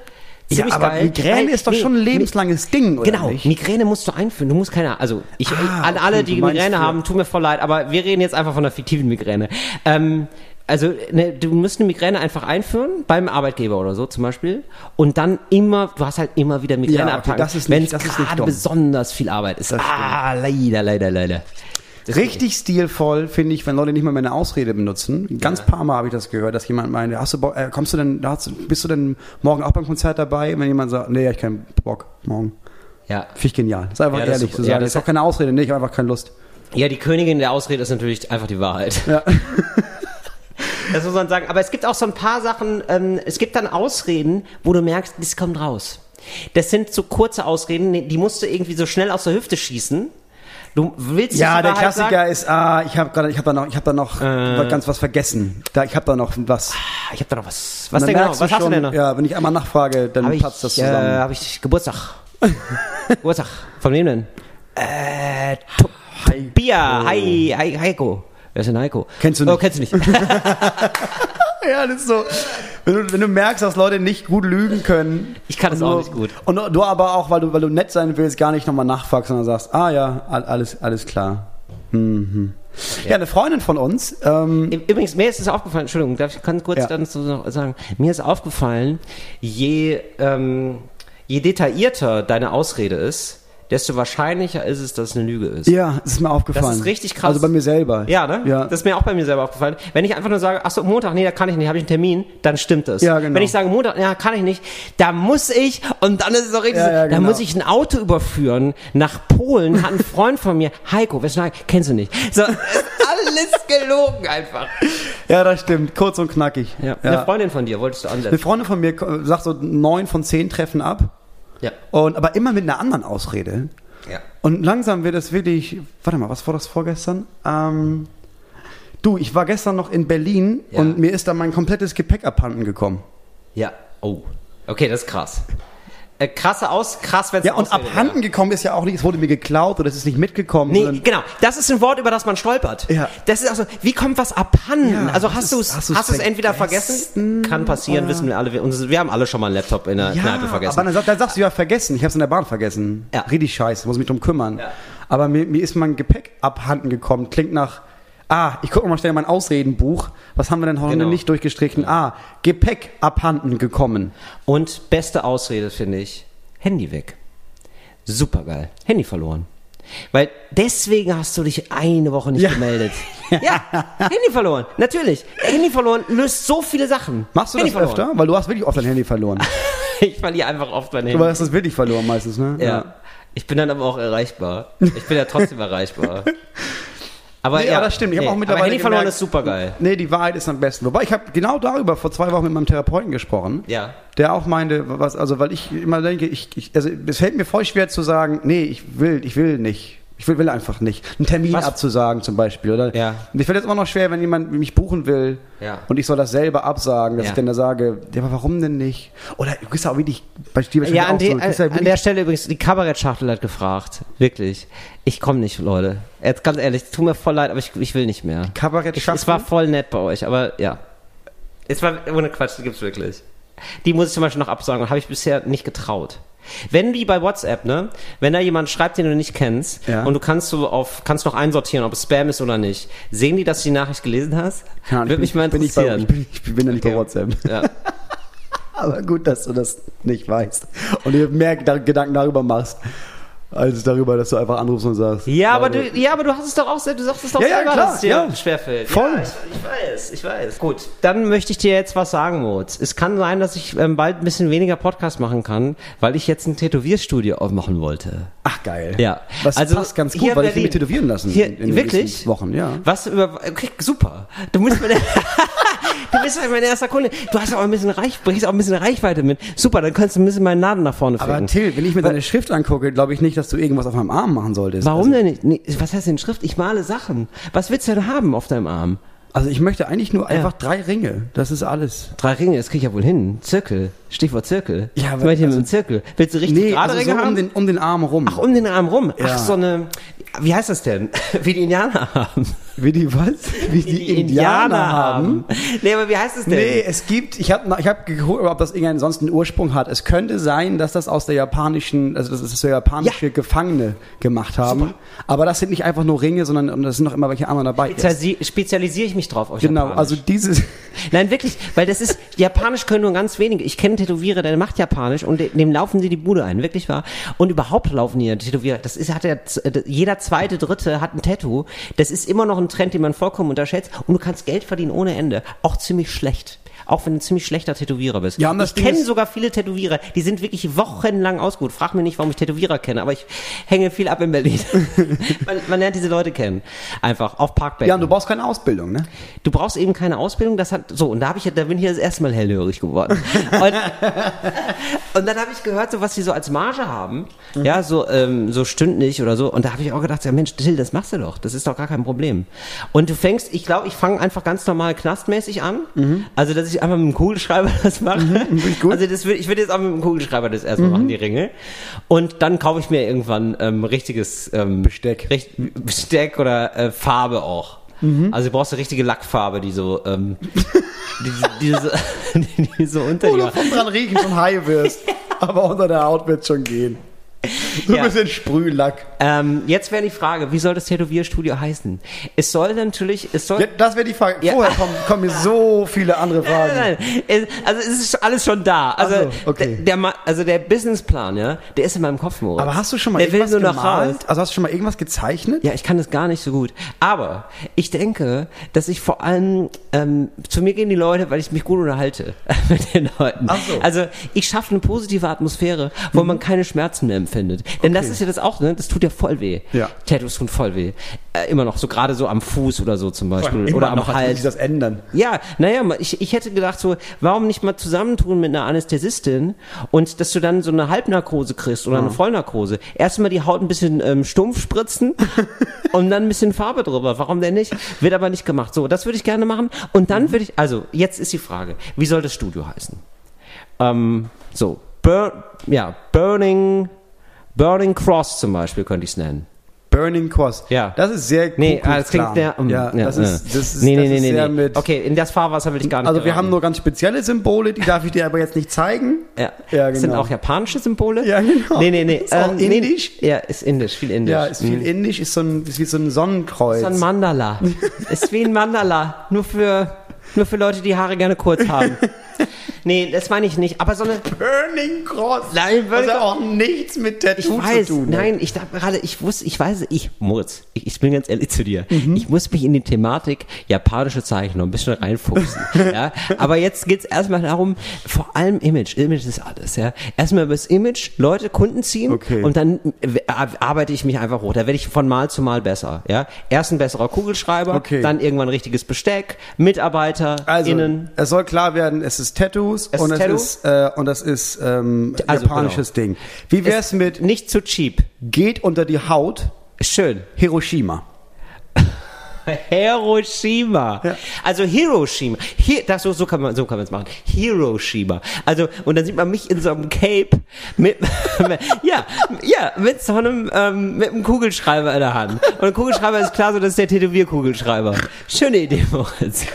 ja, aber geil. Migräne ist doch nee, schon ein lebenslanges Ding, oder Genau, nicht? Migräne musst du einführen. Du musst keine, also ich Ah, an alle, okay, die Migräne haben, tut mir voll leid, aber wir reden jetzt einfach von der fiktiven Migräne. Ähm, also ne, du musst eine Migräne einfach einführen beim Arbeitgeber oder so zum Beispiel und dann immer, du hast halt immer wieder Migräne Ja, okay, das wenn es das gerade besonders viel Arbeit ist. Das Ah, leider, leider, leider. Richtig stilvoll finde ich, wenn Leute nicht mal mehr eine Ausrede benutzen. Ganz paar Mal habe ich das gehört, dass jemand meinte, hast du Bock, äh, kommst du denn, hast, bist du denn morgen auch beim Konzert dabei? Wenn jemand sagt, nee, ich keinen Bock morgen. Ja. Finde ich genial. Das ist einfach Ja, das ehrlich zu Ja, sagen. das das ist auch keine Ausrede, nee, ich habe einfach keine Lust. Ja, die Königin der Ausrede ist natürlich einfach die Wahrheit. Ja. Das muss man sagen. Aber es gibt auch so ein paar Sachen, ähm, es gibt dann Ausreden, wo du merkst, das kommt raus. Das sind so kurze Ausreden, die musst du irgendwie so schnell aus der Hüfte schießen. Du willst Ja, der Klassiker Sagen? ist, ah, ich habe gerade, ich habe da noch, ich habe da noch Äh. ganz was vergessen. Da, ich habe da noch was. Ah, Ich hab da noch was. Was denn genau? Was du hast du schon, denn noch? Ja, wenn ich einmal nachfrage, dann Hab ich, platzt das äh, zusammen. hab ich Geburtstag. Geburtstag. Von wem denn? Äh, Bia. Hi, hi, Heiko. Wer ist denn Heiko? Kennst du Oh, nicht. kennst du nicht. ja, das ist so. Wenn du, wenn du merkst, dass Leute nicht gut lügen können. Ich kann das auch nicht gut. Und du, du aber auch, weil du, weil du nett sein willst, gar nicht nochmal nachfragst, sondern sagst, ah ja, all- alles, alles klar. Mhm. Ja. eine Freundin von uns, ähm, Übrigens, mir ist es aufgefallen, Entschuldigung, darf ich ganz kurz Ja. so noch sagen, mir ist aufgefallen, je, ähm, je detaillierter deine Ausrede ist, desto wahrscheinlicher ist es, dass es eine Lüge ist. ja, das ist mir aufgefallen. Das ist richtig krass. Also bei mir selber. Ja, ne? Ja. Das ist mir auch bei mir selber aufgefallen. Wenn ich einfach nur sage, ach so, Montag, nee, da kann ich nicht, habe ich einen Termin, dann stimmt es. Ja, genau. Wenn ich sage, Montag, ja, kann ich nicht, da muss ich, und dann ist es auch richtig, Ja, ja, so, da genau. muss ich ein Auto überführen nach Polen, hat ein Freund von mir, Heiko, weshalb, kennst du nicht. So, alles gelogen einfach. Ja, das stimmt. Kurz und knackig. Ja. Eine Freundin von dir wolltest du Eine ansetzen. Freundin von mir sagt so neun von zehn treffen ab. Ja. Und, aber immer mit einer anderen Ausrede. Ja. Und langsam wird es wirklich. Warte mal, was war das vorgestern? Ähm, du, ich war gestern noch in Berlin Ja. und mir ist da mein komplettes Gepäck abhanden gekommen. Ja. Oh. Okay, das ist krass. Äh, krasse Aus, krass, wenn es Ja, und abhanden gekommen ist ja auch nicht, es wurde mir geklaut oder es ist nicht mitgekommen. Nee, genau. Das ist ein Wort, über das man stolpert. Ja. Das ist auch so, wie kommt was abhanden? Ja, also hast du es hast du's du's entweder vergessen? Kann passieren, wissen wir alle. Wir, uns- wir haben alle schon mal einen Laptop in der ja, Kneipe vergessen. aber dann, dann sagst du ja vergessen. Ich habe es in der Bahn vergessen. Ja. Richtig scheiße, muss mich drum kümmern. Ja. Aber mir, mir ist mein Gepäck abhanden gekommen. Klingt nach. Ah, ich gucke mal schnell in mein Ausredenbuch. Was haben wir denn heute Genau. nicht durchgestrichen? Ah, Gepäck abhanden gekommen. Und beste Ausrede, finde ich, Handy weg. Super geil. Handy verloren. Weil deswegen hast du dich eine Woche nicht Ja. gemeldet. Ja, Handy verloren. Natürlich. Handy verloren löst so viele Sachen. Machst du Handy das öfter? Weil du hast wirklich oft dein Handy verloren. Ich verliere einfach oft mein Handy. Du hast das wirklich verloren meistens, ne? Ja. Ich bin dann aber auch erreichbar. Ich bin ja trotzdem erreichbar. Aber Nee, ja, das stimmt. Ich nee. auch mittlerweile Handy verloren gemerkt- ist super geil. Nee, die Wahrheit ist am besten. Wobei ich habe genau darüber vor zwei Wochen mit meinem Therapeuten gesprochen. Ja. Der auch meinte, was, also weil ich immer denke, ich, ich, also es fällt mir voll schwer zu sagen, nee, ich will, ich will nicht Ich will, will einfach nicht. Einen Termin Was? abzusagen zum Beispiel. Oder? Ja. Und ich finde es immer noch schwer, wenn jemand mich buchen will ja. und ich soll das selber absagen, dass ja. ich dann da sage, ja, aber warum denn nicht? Oder du bist auch wirklich bei dir Ja, an, die, so, an, an der Stelle übrigens, die Kabarettschachtel hat gefragt. Wirklich. Ich komme nicht, Leute. Jetzt ganz ehrlich, tut mir voll leid, aber ich, ich will nicht mehr. Kabarettschachtel? Es war voll nett bei euch, aber ja. Es war ohne Quatsch, die gibt's wirklich. Die muss ich zum Beispiel noch absagen und habe ich bisher nicht getraut. Wenn die bei WhatsApp, ne, wenn da jemand schreibt, den du nicht kennst, ja. und du kannst so auf, kannst noch einsortieren, ob es Spam ist oder nicht, sehen die, dass du die Nachricht gelesen hast? Ja, Würde mich mal interessieren. Ich, bin, ich, bin, ich bin ja nicht okay. bei WhatsApp. Ja. Aber gut, dass du das nicht weißt und dir mehr Gedanken darüber machst als darüber, dass du einfach anrufst und sagst. Ja, aber du, ja, aber du hast es doch auch, du sagst es doch ja, selber, ja, klar, dass es dir ja. schwerfällt. Voll. Ja, ich, ich, weiß, ich weiß. Gut, dann möchte ich dir jetzt was sagen, Moritz. Es kann sein, dass ich ähm, bald ein bisschen weniger Podcast machen kann, weil ich jetzt ein Tätowierstudio aufmachen wollte. Ach geil. Ja. Was also, passt ganz gut, weil ich mich tätowieren lassen hier, in, in wirklich? Wochen, ja. Was über, okay, super. Du musst mir Du bist halt mein erster Kunde. Du hast auch ein bisschen Reich, bringst auch ein bisschen Reichweite mit. Super, dann kannst du ein bisschen meinen Laden nach vorne ficken. Aber Till, wenn ich mir deine Schrift angucke, glaube ich nicht, dass du irgendwas auf meinem Arm machen solltest. Warum also. denn nicht? Nee, was heißt denn Schrift? Ich male Sachen. Was willst du denn haben auf deinem Arm? Also ich möchte eigentlich nur einfach ja. drei Ringe. Das ist alles. Drei Ringe, das krieg ich ja wohl hin. Zirkel. Stichwort Zirkel. Ja, aber. Ich also, mit Zirkel. Willst du richtig nee, gerade also so haben? Um den, um den Arm rum. Ach, um den Arm rum. Ja. Ach, so eine. Wie heißt das denn? Wie die Indianer haben. Wie die was? Wie die, die Indianer, Indianer haben. Nee, aber wie heißt es denn? Nee, es gibt, ich habe ich hab geguckt, ob das irgendeinen sonst einen Ursprung hat. Es könnte sein, dass das aus der japanischen, also das ist so japanische ja. Gefangene gemacht haben. Super. Aber das sind nicht einfach nur Ringe, sondern da sind noch immer welche anderen dabei. Spezialisi spezialisiere ich mich drauf auf Genau, Japanisch. also dieses. Nein, wirklich, weil das ist, Japanisch können nur ganz wenige. Ich kenne Tätowierer, der macht Japanisch und dem laufen sie die Bude ein, wirklich wahr. Und überhaupt laufen die Tätowierer. Das ist, hat ja, jeder zweite, dritte hat ein Tattoo. Das ist immer noch ein Trend, den man vollkommen unterschätzt. Und du kannst Geld verdienen ohne Ende. Auch ziemlich schlecht. Auch wenn du ein ziemlich schlechter Tätowierer bist. Ja, ich kenne sogar viele Tätowierer, die sind wirklich wochenlang ausgeruht. Frag mir nicht, warum ich Tätowierer kenne, aber ich hänge viel ab in Berlin. man, man, lernt diese Leute kennen. Einfach auf Parkbänken. Ja, und du brauchst keine Ausbildung, ne? Du brauchst eben keine Ausbildung. Das hat so und da habe ich, da bin ich das erste Mal hellhörig geworden. Und, und dann habe ich gehört, so was sie so als Marge haben, mhm. ja, so ähm, so stündlich oder so. Und da habe ich auch gedacht, ja Mensch, Till, das machst du doch. Das ist doch gar kein Problem. Und du fängst, ich glaube, ich fange einfach ganz normal knastmäßig an. Mhm. Also dass ich ich einfach mit dem Kugelschreiber das mache. Mhm, also das will, ich würde jetzt auch mit dem Kugelschreiber das erstmal mhm. machen, die Ringe. Und dann kaufe ich mir irgendwann ähm, richtiges ähm, Besteck. Richt, Besteck oder äh, Farbe auch. Mhm. Also du brauchst eine richtige Lackfarbe, die so, ähm, die, die, die, so, die, so unter du von dran riechen schon high wirst. Aber unter der Haut wird schon gehen. So ein ja. bisschen Sprühlack. Ähm, jetzt wäre die Frage, wie soll das Tätowierstudio heißen? Es soll natürlich, es soll. Ja, das wäre die Frage. Ja. Vorher kommen, kommen mir so viele andere Fragen. Nein, nein, nein. Also es ist alles schon da. Also, so, okay. der, der, also der Businessplan, ja, der ist in meinem Kopf, Moritz. Aber hast du schon mal der irgendwas will nur gemalt? Also hast du schon mal irgendwas gezeichnet? Ja, ich kann das gar nicht so gut. Aber ich denke, dass ich vor allem, ähm, zu mir gehen die Leute, weil ich mich gut unterhalte mit den Leuten. Ach so. Also ich schaffe eine positive Atmosphäre, wo mhm. man keine Schmerzen mehr empfindet findet. Denn okay. das ist ja das auch, ne? Das tut ja voll weh. Ja. Tattoos tun voll weh. Äh, immer noch, so gerade so am Fuß oder so zum Beispiel. Oder am noch, Hals. Sich das ändern. Ja, naja, ich, ich hätte gedacht so, warum nicht mal zusammentun mit einer Anästhesistin und dass du dann so eine Halbnarkose kriegst oder eine Vollnarkose. Erstmal die Haut ein bisschen ähm, stumpf spritzen und dann ein bisschen Farbe drüber. Warum denn nicht? Wird aber nicht gemacht. So, das würde ich gerne machen. Und dann mhm. würde ich, also jetzt ist die Frage, wie soll das Studio heißen? Ähm, so, Burn, ja, Burning Burning Cross zum Beispiel könnte ich es nennen. Burning Cross. Ja. Das ist sehr Nee, ah, das klingt sehr, um, ja, ja, das ist, das ist, nee, nee, nee, nee, nee. Mit okay, in das Fahrwasser will ich gar nicht Also wir geraten. haben nur ganz spezielle Symbole, die darf ich dir aber jetzt nicht zeigen. Ja, ja genau. Das sind auch japanische Symbole? Ja, genau. Nee, nee, nee. Ist auch ähm, indisch? Nee, ja, ist indisch, viel indisch. Ja, ist viel mhm. indisch, ist so ein, ist wie so ein Sonnenkreuz. Ist ein Mandala. ist wie ein Mandala, nur für, nur für Leute, die Haare gerne kurz haben. Nee, das meine ich nicht. Aber so eine. Burning Cross. Nein, Burning hat auch nichts mit Tattoo ich weiß, zu tun. Nein, ich dachte gerade, ich wusste, ich weiß, ich muss. Ich, ich bin ganz ehrlich zu dir. Mhm. Ich muss mich in die Thematik japanische Zeichen noch ein bisschen reinfuchsen. ja? Aber jetzt geht's erstmal darum, vor allem Image. Image ist alles, ja. Erstmal über das Image Leute, Kunden ziehen okay. und dann arbeite ich mich einfach hoch. Da werde ich von Mal zu Mal besser. Ja? Erst ein besserer Kugelschreiber, okay. dann irgendwann richtiges Besteck, Mitarbeiter, also, innen. Es soll klar werden, es ist Tattoo Tattoos es und, es ist, äh, und das ist ähm, also, japanisches genau. Ding. Wie wär's es mit nicht zu cheap? Geht unter die Haut Schön. Hiroshima. Hiroshima. Ja. Also Hiroshima. Hier, das, so, so kann man so kann man es machen. Hiroshima. Also und dann sieht man mich in so einem Cape mit ja ja mit so einem ähm, mit einem Kugelschreiber in der Hand. Und ein Kugelschreiber ist klar so, das ist der Tätowierkugelschreiber. Schöne Idee, Moritz.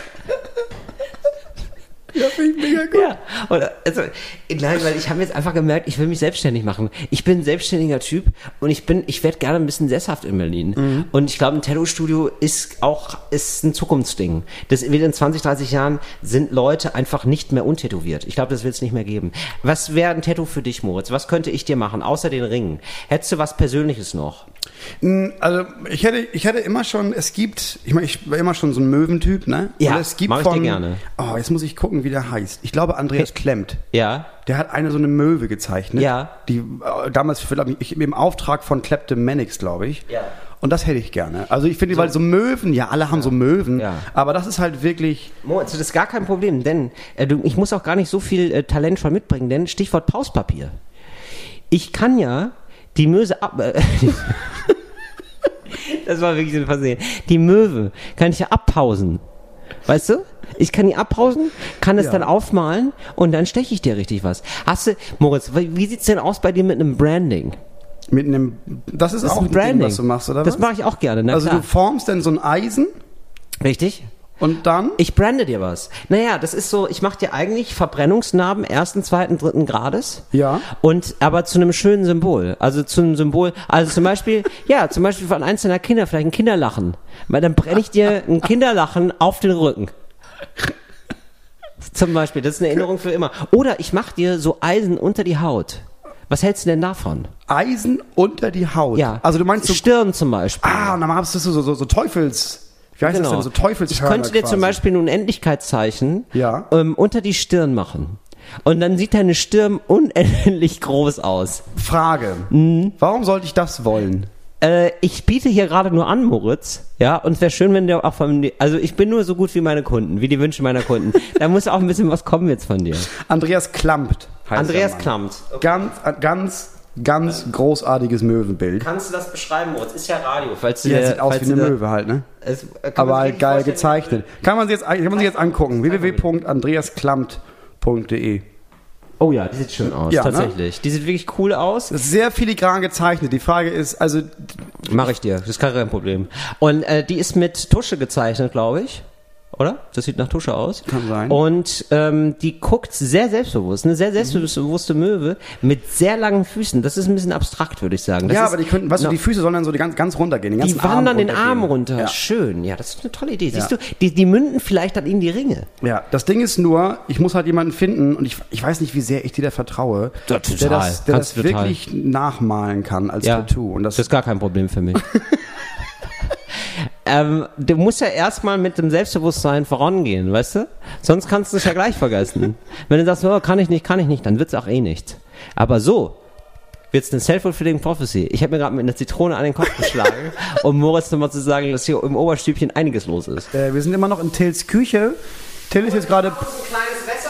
Ja, finde ich mega gut. Ja, oder, also, nein, weil ich habe jetzt einfach gemerkt, ich will mich selbstständig machen. Ich bin ein selbstständiger Typ und ich bin, ich werde gerne ein bisschen sesshaft in Berlin. Mhm. Und ich glaube, ein Tattoo-Studio ist auch, ist ein Zukunftsding. Das wird in 20, 30 Jahren sind Leute einfach nicht mehr untätowiert. Ich glaube, das wird es nicht mehr geben. Was wäre ein Tattoo für dich, Moritz? Was könnte ich dir machen, außer den Ringen? Hättest du was Persönliches noch? Hm, also ich hätte, ich hätte immer schon, es gibt, ich meine, ich war immer schon so ein Möwentyp, ne? Ja, Und es gibt mach ich von, dir gerne. Oh, jetzt muss ich gucken, wie der heißt. Ich glaube, Andreas Klemmt. Ja. Der hat eine so eine Möwe gezeichnet. Ja. Die äh, damals für, ich, im Auftrag von Kleptomanics, glaube ich. Ja. Und das hätte ich gerne. Also ich finde, so. weil so Möwen, ja, alle haben ja. so Möwen, ja. aber das ist halt wirklich. Moritz, das ist gar kein Problem, denn äh, du, ich muss auch gar nicht so viel äh, Talent schon mitbringen, denn Stichwort Pauspapier. Ich kann ja die Möse ab. Äh, das war wirklich so ein Versehen. Die Möwe kann ich ja abpausen. Weißt du? Ich kann die abpausen, kann es ja. dann aufmalen und dann steche ich dir richtig was. Hast du, Moritz, wie sieht's denn aus bei dir mit einem Branding? Mit einem, das ist, das auch ein Branding, Ding, was du machst, oder Das mache ich auch gerne. also klar. du formst dann so ein Eisen. Richtig. Und dann? Ich brande dir was. Naja, das ist so, ich mache dir eigentlich Verbrennungsnarben ersten, zweiten, dritten Grades. Ja. Und aber zu einem schönen Symbol. Also zu einem Symbol, also zum Beispiel, ja, zum Beispiel von einzelner Kinder, vielleicht ein Kinderlachen. Weil dann brenne ich dir ein Kinderlachen auf den Rücken. Zum Beispiel, das ist eine Erinnerung für immer. Oder ich mache dir so Eisen unter die Haut. Was hältst du denn davon? Eisen unter die Haut? Ja. Also du meinst so, Stirn zum Beispiel. Ah, und dann machst du so, so, so Teufels... Wie heißt genau. das denn? So Teufelshörner Ich könnte dir quasi. zum Beispiel ein Unendlichkeitszeichen ja. ähm, unter die Stirn machen. Und dann sieht deine Stirn unendlich groß aus. Frage. Mhm. Warum sollte ich das wollen? Äh, ich biete hier gerade nur an, Moritz. Ja, und es wäre schön, wenn der auch von also ich bin nur so gut wie meine Kunden, wie die Wünsche meiner Kunden. da muss auch ein bisschen was kommen jetzt von dir. Andreas Klampt heißt Andreas Klampt. Okay. Ganz, ganz Ganz großartiges Möwenbild. Kannst du das beschreiben, Moritz? Ist ja Radio. Falls ja, sieht aus wie eine Möwe halt, ne? Es, äh, Aber halt geil gezeichnet. Kann man sich jetzt, kann man sich jetzt angucken. www.andreasklammt.de Oh ja, die sieht schön aus, ja, ne? tatsächlich. Ne? Die sieht wirklich cool aus. Sehr filigran gezeichnet. Die Frage ist, also... Mache ich dir, das ist kein Problem. Und äh, die ist mit Tusche gezeichnet, glaube ich oder? Das sieht nach Tusche aus. Kann sein. Und ähm, die guckt sehr selbstbewusst, eine sehr selbstbewusste Möwe mit sehr langen Füßen. Das ist ein bisschen abstrakt, würde ich sagen. Das ja, ist, aber die könnten, weißt du, die Füße sollen dann so die ganz, ganz runtergehen. Den die wandern den Arm runter. Ja. Schön. Ja, das ist eine tolle Idee. Siehst ja. du, die, die münden vielleicht an ihnen die Ringe. Ja, das Ding ist nur, ich muss halt jemanden finden und ich, ich weiß nicht, wie sehr ich dir da vertraue, ja, total. der das, der das wirklich nachmalen kann als ja, Tattoo. Und das, das ist gar kein Problem für mich. ähm, du musst ja erstmal mit dem Selbstbewusstsein vorangehen, weißt du? Sonst kannst du es ja gleich vergessen. Wenn du sagst, oh, kann ich nicht, kann ich nicht, dann wird es auch eh nicht. Aber so wird es eine self-fulfilling prophecy. Ich habe mir gerade mit einer Zitrone an den Kopf geschlagen, um Moritz nochmal zu sagen, dass hier im Oberstübchen einiges los ist. Äh, wir sind immer noch in Tills Küche. Till ist jetzt gerade... Ein kleines klar.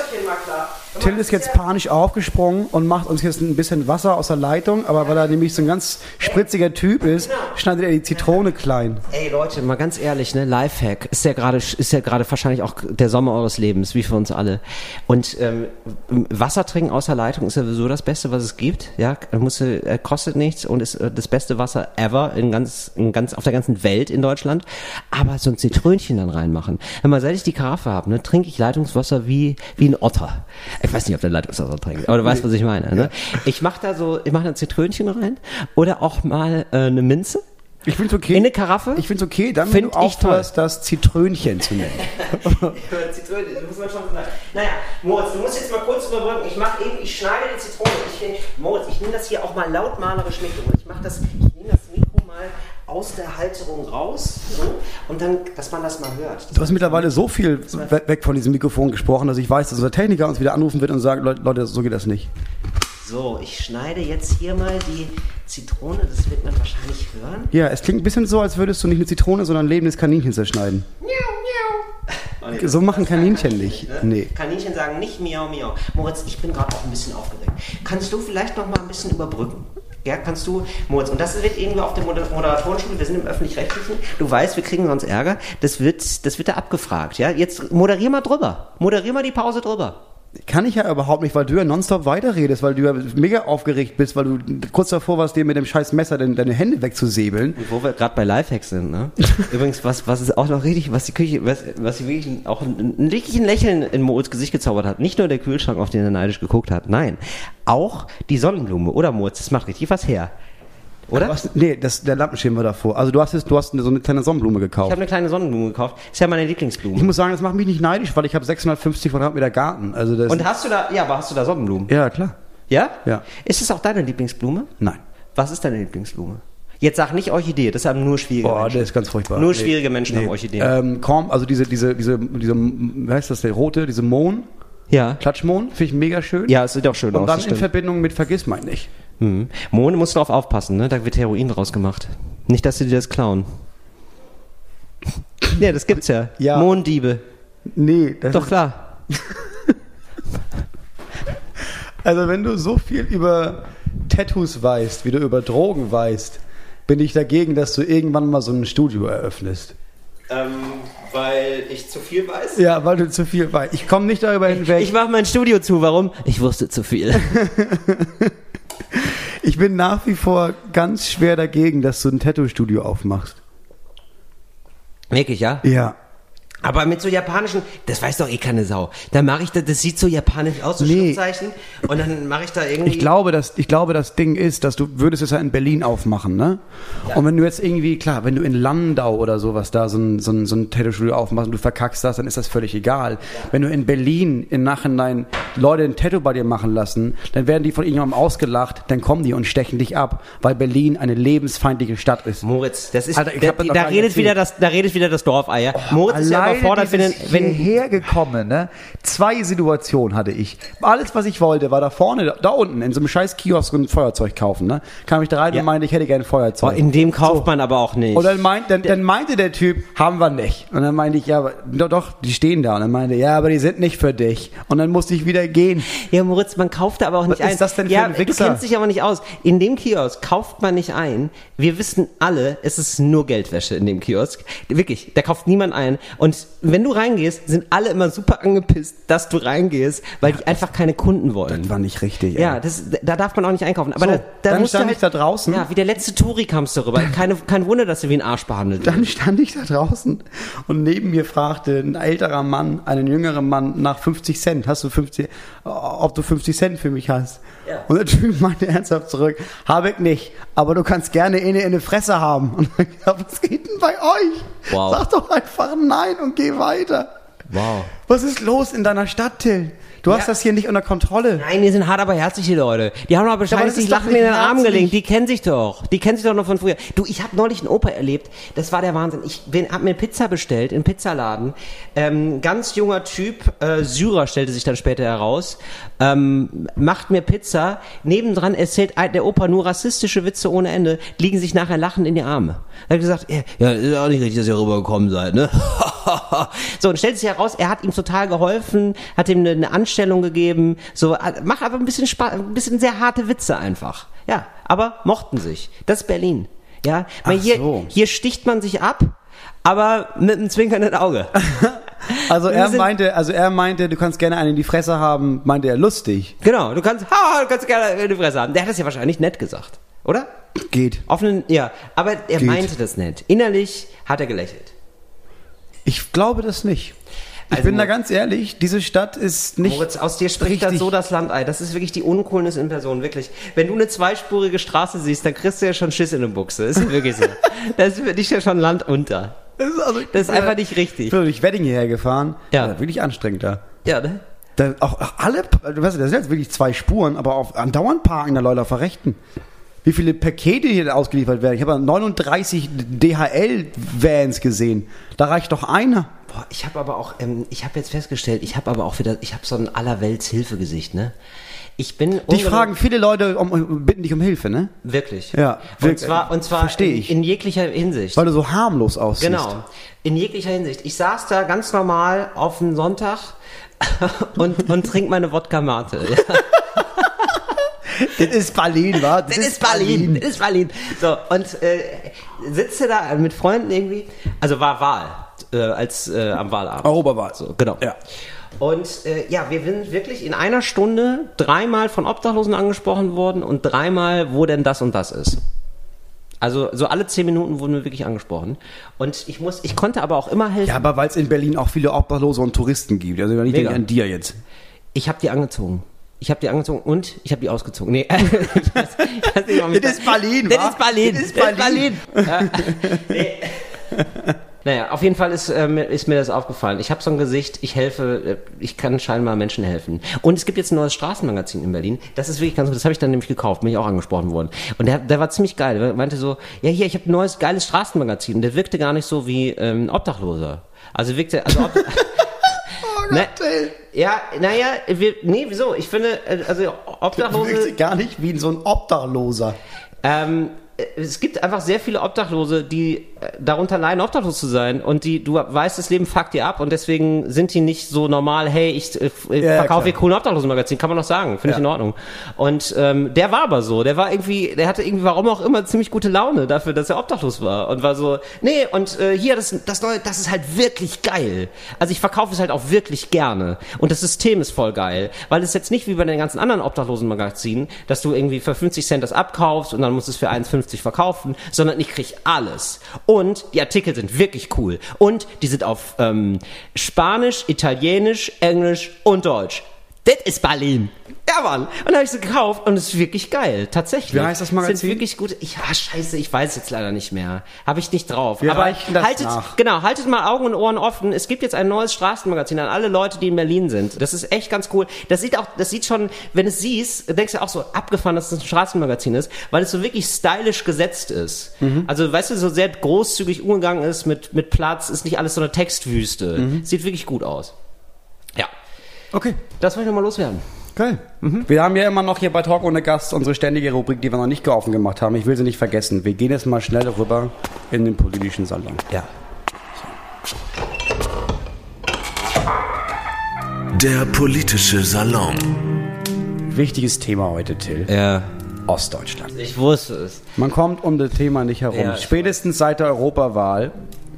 Till ist jetzt panisch aufgesprungen und macht uns jetzt ein bisschen Wasser aus der Leitung, aber weil er nämlich so ein ganz spritziger Typ ist, schneidet er die Zitrone klein. Ey Leute, mal ganz ehrlich, ne, Lifehack ist ja gerade ist ja gerade wahrscheinlich auch der Sommer eures Lebens, wie für uns alle. Und ähm, Wasser trinken aus der Leitung ist ja sowieso das Beste, was es gibt. Ja, muss, äh, kostet nichts und ist äh, das beste Wasser ever in ganz, in ganz auf der ganzen Welt in Deutschland. Aber so ein Zitrönchen dann reinmachen. Wenn man seit ich die Karaffe habe, ne, trinke ich Leitungswasser wie wie ein Otter. Weiß nicht, ob der Leitungswasser trinkt, aber du weißt, was ich meine. Ne? Ich mache da so, ich mache ein Zitrönchen rein oder auch mal äh, eine Minze. Ich finde okay. In eine Karaffe? Ich finde es okay, dann find du aufhörst, das Zitrönchen zu nennen. Zitrönchen, das muss man schon sagen. Naja, Moritz, du musst jetzt mal kurz überbrücken. Ich mache eben, ich schneide die Zitrone. Ich, Moritz, ich nehme das hier auch mal lautmalerisch mit. Ich mache das, ich nehme das Mikro mal aus der Halterung raus so, und dann, dass man das mal hört. Du hast mittlerweile so viel weg von diesem Mikrofon gesprochen, dass ich weiß, dass unser Techniker uns wieder anrufen wird und sagt, Leute, so geht das nicht. So, ich schneide jetzt hier mal die Zitrone, das wird man wahrscheinlich hören. Ja, es klingt ein bisschen so, als würdest du nicht eine Zitrone, sondern ein lebendes Kaninchen zerschneiden. Miau, miau. So machen Kaninchen nicht. Ne? Nee. Kaninchen sagen nicht miau, miau. Moritz, ich bin gerade auch ein bisschen aufgeregt. Kannst du vielleicht noch mal ein bisschen überbrücken? Ja, kannst du, Moritz. Und das wird irgendwie auf der Moderatorenschule, wir sind im Öffentlich-Rechtlichen, du weißt, wir kriegen sonst Ärger, das wird, das wird da abgefragt, ja. Jetzt moderier mal drüber. Moderier mal die Pause drüber. Kann ich ja überhaupt nicht, weil du ja nonstop weiterredest, weil du ja mega aufgeregt bist, weil du kurz davor warst, dir mit dem scheiß Messer deine, deine Hände wegzusäbeln. Und wo wir gerade bei Lifehacks sind, ne? Übrigens, was, was ist auch noch richtig, was die Küche, was, was sie wirklich auch ein, ein wirklich ein Lächeln in Moritz Gesicht gezaubert hat. Nicht nur der Kühlschrank, auf den er neidisch geguckt hat, nein. Auch die Sonnenblume, oder Moritz? Das macht richtig was her. Oder? Was, nee, das, der Lampenschirm war davor. Also du hast, jetzt, du hast so eine kleine Sonnenblume gekauft. Ich habe eine kleine Sonnenblume gekauft. Ist ja meine Lieblingsblume. Ich muss sagen, das macht mich nicht neidisch, weil ich habe 650 Quadratmeter Garten. Also das Und hast du da, ja, aber hast du da Sonnenblumen? Ja, klar. Ja? Ja. Ist es auch deine Lieblingsblume? Nein. Was ist deine Lieblingsblume? Jetzt sag nicht Orchidee, das haben nur schwierige Boah, Menschen. der ist ganz furchtbar. Nur Nee. schwierige Menschen Nee. haben Orchideen. Ähm, Korn, also diese, diese, diese, diese, wie heißt das, der rote, diese Mohn, ja. Klatschmohn, finde ich mega schön. Ja, es sieht auch schön Und aus. dann das in stimmt. Verbindung mit Vergissmein nicht. Mhm. Mohn musst du drauf aufpassen, ne? Da wird Heroin draus gemacht. Nicht, dass sie dir das klauen. Ja, das gibt's ja. Ja. Mohndiebe. Nee, das Doch ist, klar. also wenn du so viel über Tattoos weißt, wie du über Drogen weißt, bin ich dagegen, dass du irgendwann mal so ein Studio eröffnest. Ähm, weil ich zu viel weiß? Ja, weil du zu viel weißt. Ich komme nicht darüber hinweg. Ich mach mein Studio zu, warum? Ich wusste zu viel. Ich bin nach wie vor ganz schwer dagegen, dass du ein Tattoo-Studio aufmachst. Wirklich, ja? Ja. Aber mit so japanischen, das weiß doch eh keine Sau. Da mache ich das, das sieht so japanisch aus, so Nee. Schriftzeichen. Und dann mache ich da irgendwie. Ich glaube, dass, ich glaube, das Ding ist, dass du würdest es ja in Berlin aufmachen, ne? Und wenn du jetzt irgendwie, klar, wenn du in Landau oder sowas da so ein, so ein, so ein Tattoo-Studio aufmachst und du verkackst das, dann ist das völlig egal. Wenn du in Berlin im Nachhinein Leute ein Tattoo bei dir machen lassen, dann werden die von irgendjemandem ausgelacht, dann kommen die und stechen dich ab, weil Berlin eine lebensfeindliche Stadt ist. Moritz, das ist, Alter, da, da nicht redet erzählt. wieder das, da redet wieder das Dorfeier. Moritz ist ja überfordert, wenn, dieses wenn, hierher gekommen, ne? Zwei Situationen hatte ich. Alles, was ich wollte, war da vorne, da, unten, in so einem scheiß Kiosk ein Feuerzeug kaufen, ne? Kam ich da rein Ja. und meinte, ich hätte gerne ein oh, Feuerzeug. in dem kauft man aber auch nicht. und dann, meint, dann, dann meinte der Typ, haben wir nicht. Und dann meinte ich, ja, doch, doch, die stehen da. Und dann meinte, ja, aber die sind nicht für dich. Und dann musste ich wieder gehen. Ja, Moritz, man kauft da aber auch nicht Was ein. ist das denn für ja, ein Du Wichser? kennst dich aber nicht aus. In dem Kiosk kauft man nicht ein. Wir wissen alle, es ist nur Geldwäsche in dem Kiosk. Wirklich, da kauft niemand ein. Und wenn du reingehst, sind alle immer super angepisst, dass du reingehst, weil die einfach keine Kunden wollen. Das war nicht richtig, ey. Ja, das, da darf man auch nicht einkaufen. Aber So, da, da dann stand halt, ich da draußen. Ja, wie der letzte Touri kamst du rüber. Keine, kein Wunder, dass du wie ein Arsch behandelt Dann wirst. stand ich da draußen und neben mir fragte ein älterer Mann, einen jüngeren Mann nach 50 Cent. Hast du 50, ob du 50 Cent für mich hast? Ja. Und der Typ meinte ernsthaft zurück, habe ich nicht, aber du kannst gerne eine in die Fresse haben. Und ich dachte, was geht denn bei euch? Wow. Sag doch einfach nein und geh weiter. Wow. Was ist los in deiner Stadt, Till? Du hast Ja. das hier nicht unter Kontrolle. Nein, die sind hart, aber herzlich, die Leute. Die haben aber wahrscheinlich sich ist doch Lachen in den Arm gelegt. Die kennen sich doch. Die kennen sich doch noch von früher. Du, ich habe neulich einen Opa erlebt. Das war der Wahnsinn. Ich bin, hab mir Pizza bestellt im Pizzaladen. Ähm, ganz junger Typ, äh, Syrer stellte sich dann später heraus. Ähm, macht mir Pizza. Nebendran erzählt der Opa nur rassistische Witze ohne Ende. Liegen sich nachher lachend in die Arme. Er hat gesagt, ja, ist auch nicht richtig, dass ihr rübergekommen seid, ne? so, und stellt sich heraus, er hat ihm total geholfen, hat ihm eine, eine Anstellung gegeben, so, äh, mach aber ein bisschen Spaß, ein bisschen sehr harte Witze einfach. Ja, aber mochten sich. Das ist Berlin. Ja, weil hier, so. hier sticht man sich ab, aber mit einem zwinkernden Auge. Also er meinte, also er meinte, du kannst gerne einen in die Fresse haben, meinte er lustig. genau, du kannst, ha, du kannst gerne in die Fresse haben. Der hat das ja wahrscheinlich nett gesagt, oder? Geht. Offenen, ja, aber er Geht. meinte das nett. Innerlich hat er gelächelt. Ich glaube das nicht. Ich Also bin da ganz ehrlich, diese Stadt ist nicht. Moritz, aus dir spricht richtig- so das Landei. Das ist wirklich die Uncoolness in Person, wirklich. Wenn du eine zweispurige Straße siehst, dann kriegst du ja schon Schiss in den Buchse. Ist wirklich so. Das ist für dich ja schon Land unter. Das ist, also, Das ist einfach nicht richtig. Ich bin durch Wedding hierher gefahren. Ja. Das war wirklich anstrengend da. Ja, ne? da auch, auch alle, du weißt, das sind jetzt wirklich zwei Spuren, aber auf, andauernd parken da Leute auf der Rechten. Wie viele Pakete hier ausgeliefert werden. Ich habe 39 DHL-Vans gesehen. Da reicht doch einer. Boah, ich habe aber auch, ähm, ich habe jetzt festgestellt, ich habe aber auch wieder, ich habe so ein allerwelts Hilfegesicht, ne? Ich bin Dich fragen viele Leute, um, bitten dich um Hilfe, ne? wirklich. Ja, Und wirklich. zwar, und zwar in, ich. in jeglicher Hinsicht. Weil du so harmlos aussiehst. Genau, in jeglicher Hinsicht. Ich saß da ganz normal auf einem Sonntag und, und trink meine Wodka Mate. Ja. das ist Berlin, wa? Das, das ist Berlin. Das ist Berlin. So, und äh, sitze da mit Freunden irgendwie, also war Wahl, äh, als äh, am Wahlabend. Europawahl. So, genau. Ja. Und äh, ja, wir sind wirklich in einer Stunde dreimal von Obdachlosen angesprochen worden und dreimal, wo denn das und das ist. Also so alle zehn Minuten wurden wir wirklich angesprochen. Und ich muss, ich konnte aber auch immer helfen. Ja, aber weil es in Berlin auch viele Obdachlose und Touristen gibt. Also ich denke an dir jetzt. Ich habe die angezogen. Ich habe die angezogen und ich habe die ausgezogen. Nee, das ist Berlin, Das ist Berlin. Das ist Berlin. Das ist Berlin. nee. Naja, auf jeden Fall ist, äh, ist mir das aufgefallen. Ich habe so ein Gesicht, ich helfe, äh, ich kann scheinbar Menschen helfen. Und es gibt jetzt ein neues Straßenmagazin in Berlin. Das ist wirklich ganz gut. Das habe ich dann nämlich gekauft, bin ich auch angesprochen worden. Und der, der war ziemlich geil. Der meinte so, ja hier, ich habe ein neues geiles Straßenmagazin. Und der wirkte gar nicht so wie ähm, Obdachloser. Also wirkte, also ob, oh ja, naja, wir, nee, wieso? Ich finde, äh, also Obdachlose. Wirkte gar nicht wie so ein Obdachloser. Ähm, es gibt einfach sehr viele Obdachlose, die äh, darunter leiden, obdachlos zu sein. Und die, du weißt, das Leben fuckt dir ab und deswegen sind die nicht so normal, hey, ich äh, ja, verkaufe hier coolen Obdachlosenmagazin, kann man noch sagen, finde ja. ich in Ordnung. Und ähm, der war aber so, der war irgendwie, der hatte irgendwie, warum auch immer, ziemlich gute Laune dafür, dass er obdachlos war. Und war so, nee, und äh, hier, das, das neue, das ist halt wirklich geil. Also ich verkaufe es halt auch wirklich gerne. Und das System ist voll geil. Weil es jetzt nicht wie bei den ganzen anderen Obdachlosenmagazinen, dass du irgendwie für 50 Cent das abkaufst und dann musst du es für 1,50 günstig verkaufen, sondern ich kriege alles. Und die Artikel sind wirklich cool. Und die sind auf ähm, Spanisch, Italienisch, Englisch und Deutsch. Das ist Berlin. Ja, Mann. Und dann habe ich sie gekauft und es ist wirklich geil. Tatsächlich. Wie heißt das Magazin? Sind wirklich gut. Ich, ah, scheiße, ich weiß jetzt leider nicht mehr. Habe ich nicht drauf. Wir Aber haltet, nach. genau, haltet mal Augen und Ohren offen. Es gibt jetzt ein neues Straßenmagazin an alle Leute, die in Berlin sind. Das ist echt ganz cool. Das sieht auch, das sieht schon, wenn es siehst, denkst du auch so abgefahren, dass es ein Straßenmagazin ist, weil es so wirklich stylisch gesetzt ist. Mhm. Also, weißt du, so sehr großzügig umgegangen ist mit, mit Platz, ist nicht alles so eine Textwüste. Mhm. Sieht wirklich gut aus. Ja. Okay. Das wollte ich nochmal loswerden. Geil. Mhm. Wir haben ja immer noch hier bei Talk ohne Gast unsere ständige Rubrik, die wir noch nicht offen gemacht haben. Ich will sie nicht vergessen. Wir gehen jetzt mal schnell rüber in den politischen Salon. Ja. Der politische Salon. Wichtiges Thema heute, Till. Ja. Ostdeutschland. Ich wusste es. Man kommt um das Thema nicht herum. Ja, Spätestens seit der Europawahl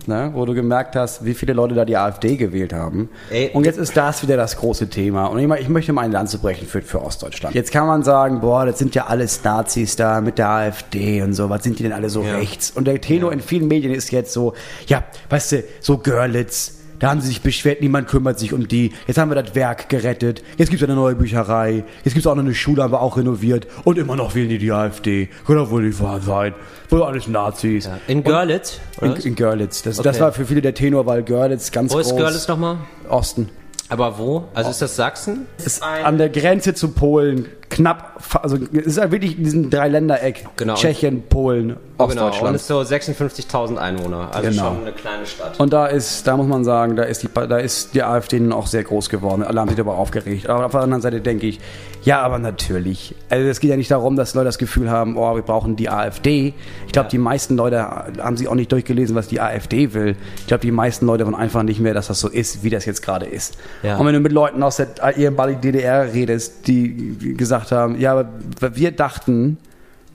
ne, wo du gemerkt hast, wie viele Leute da die AfD gewählt haben. Ey, und jetzt ist das wieder das große Thema. Und ich, ich möchte mal ein Land zu brechen für, für Ostdeutschland. Jetzt kann man sagen, boah, das sind ja alles Nazis da mit der AfD und so, was sind die denn alle so ja. rechts? Und der Tenor ja. in vielen Medien ist jetzt so, ja, weißt du, so Görlitz, da haben sie sich beschwert, niemand kümmert sich um die. Jetzt haben wir das Werk gerettet. Jetzt gibt es eine neue Bücherei. Jetzt gibt es auch noch eine Schule, haben wir auch renoviert. Und immer noch wählen die die AfD. Kann doch wohl nicht wahr sein. Wohl alles Nazis. Ja. In Görlitz? In, in, Görlitz. Das, okay. das, war für viele der Tenor, weil Görlitz ganz Wo groß. Wo ist Görlitz nochmal? Osten. Aber wo? Also ist das Sachsen? Ist an der Grenze zu Polen, knapp, also es ist wirklich in diesem Dreiländereck. Genau. Tschechien, Polen, Ostdeutschland. Genau, und ist so 56.000 Einwohner, also genau. schon eine kleine Stadt. Und da ist, da muss man sagen, da ist die, da ist die AfD nun auch sehr groß geworden. Alle haben sich darüber aufgeregt. Aber auf der anderen Seite denke ich, ja, aber natürlich. Also es geht ja nicht darum, dass Leute das Gefühl haben, oh, wir brauchen die AfD. Ich glaube, ja. die meisten Leute haben sich auch nicht durchgelesen, was die AfD will. Ich glaube, die meisten Leute wollen einfach nicht mehr, dass das so ist, wie das jetzt gerade ist. Ja. Und wenn du mit Leuten aus der ehemaligen DDR redest, die gesagt haben, ja, aber wir dachten,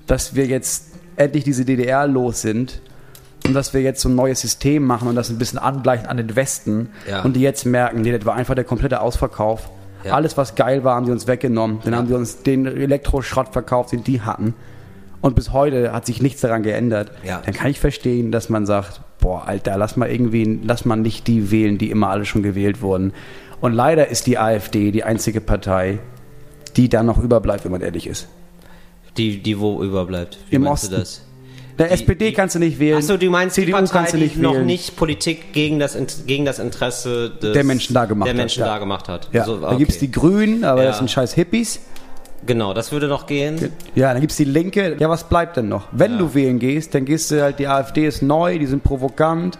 dass wir jetzt endlich diese DDR los sind und dass wir jetzt so ein neues System machen und das ein bisschen angleichen an den Westen ja. und die jetzt merken, nee, das war einfach der komplette Ausverkauf ja. Alles, was geil war, haben sie uns weggenommen. Dann ja. haben sie uns den Elektroschrott verkauft, den die hatten. Und bis heute hat sich nichts daran geändert. Ja. Dann kann ich verstehen, dass man sagt, boah, Alter, lass mal irgendwie, lass mal nicht die wählen, die immer alle schon gewählt wurden. Und leider ist die AfD die einzige Partei, die da noch überbleibt, wenn man ehrlich ist. Die, die wo überbleibt? Wie Im Osten. du das? Der die, SPD kannst du nicht wählen. Achso, du meinst CDU die Partei, kannst du nicht die noch nicht Politik gegen das, gegen das Interesse des, der Menschen da gemacht der Menschen hat. Da gemacht hat. Ja. So, okay. Da gibt es die Grünen, aber ja. das sind scheiß Hippies. Genau, das würde noch gehen. Ja, dann gibt es die Linke. Ja, was bleibt denn noch? Wenn ja. du wählen gehst, dann gehst du halt, die AfD ist neu, die sind provokant.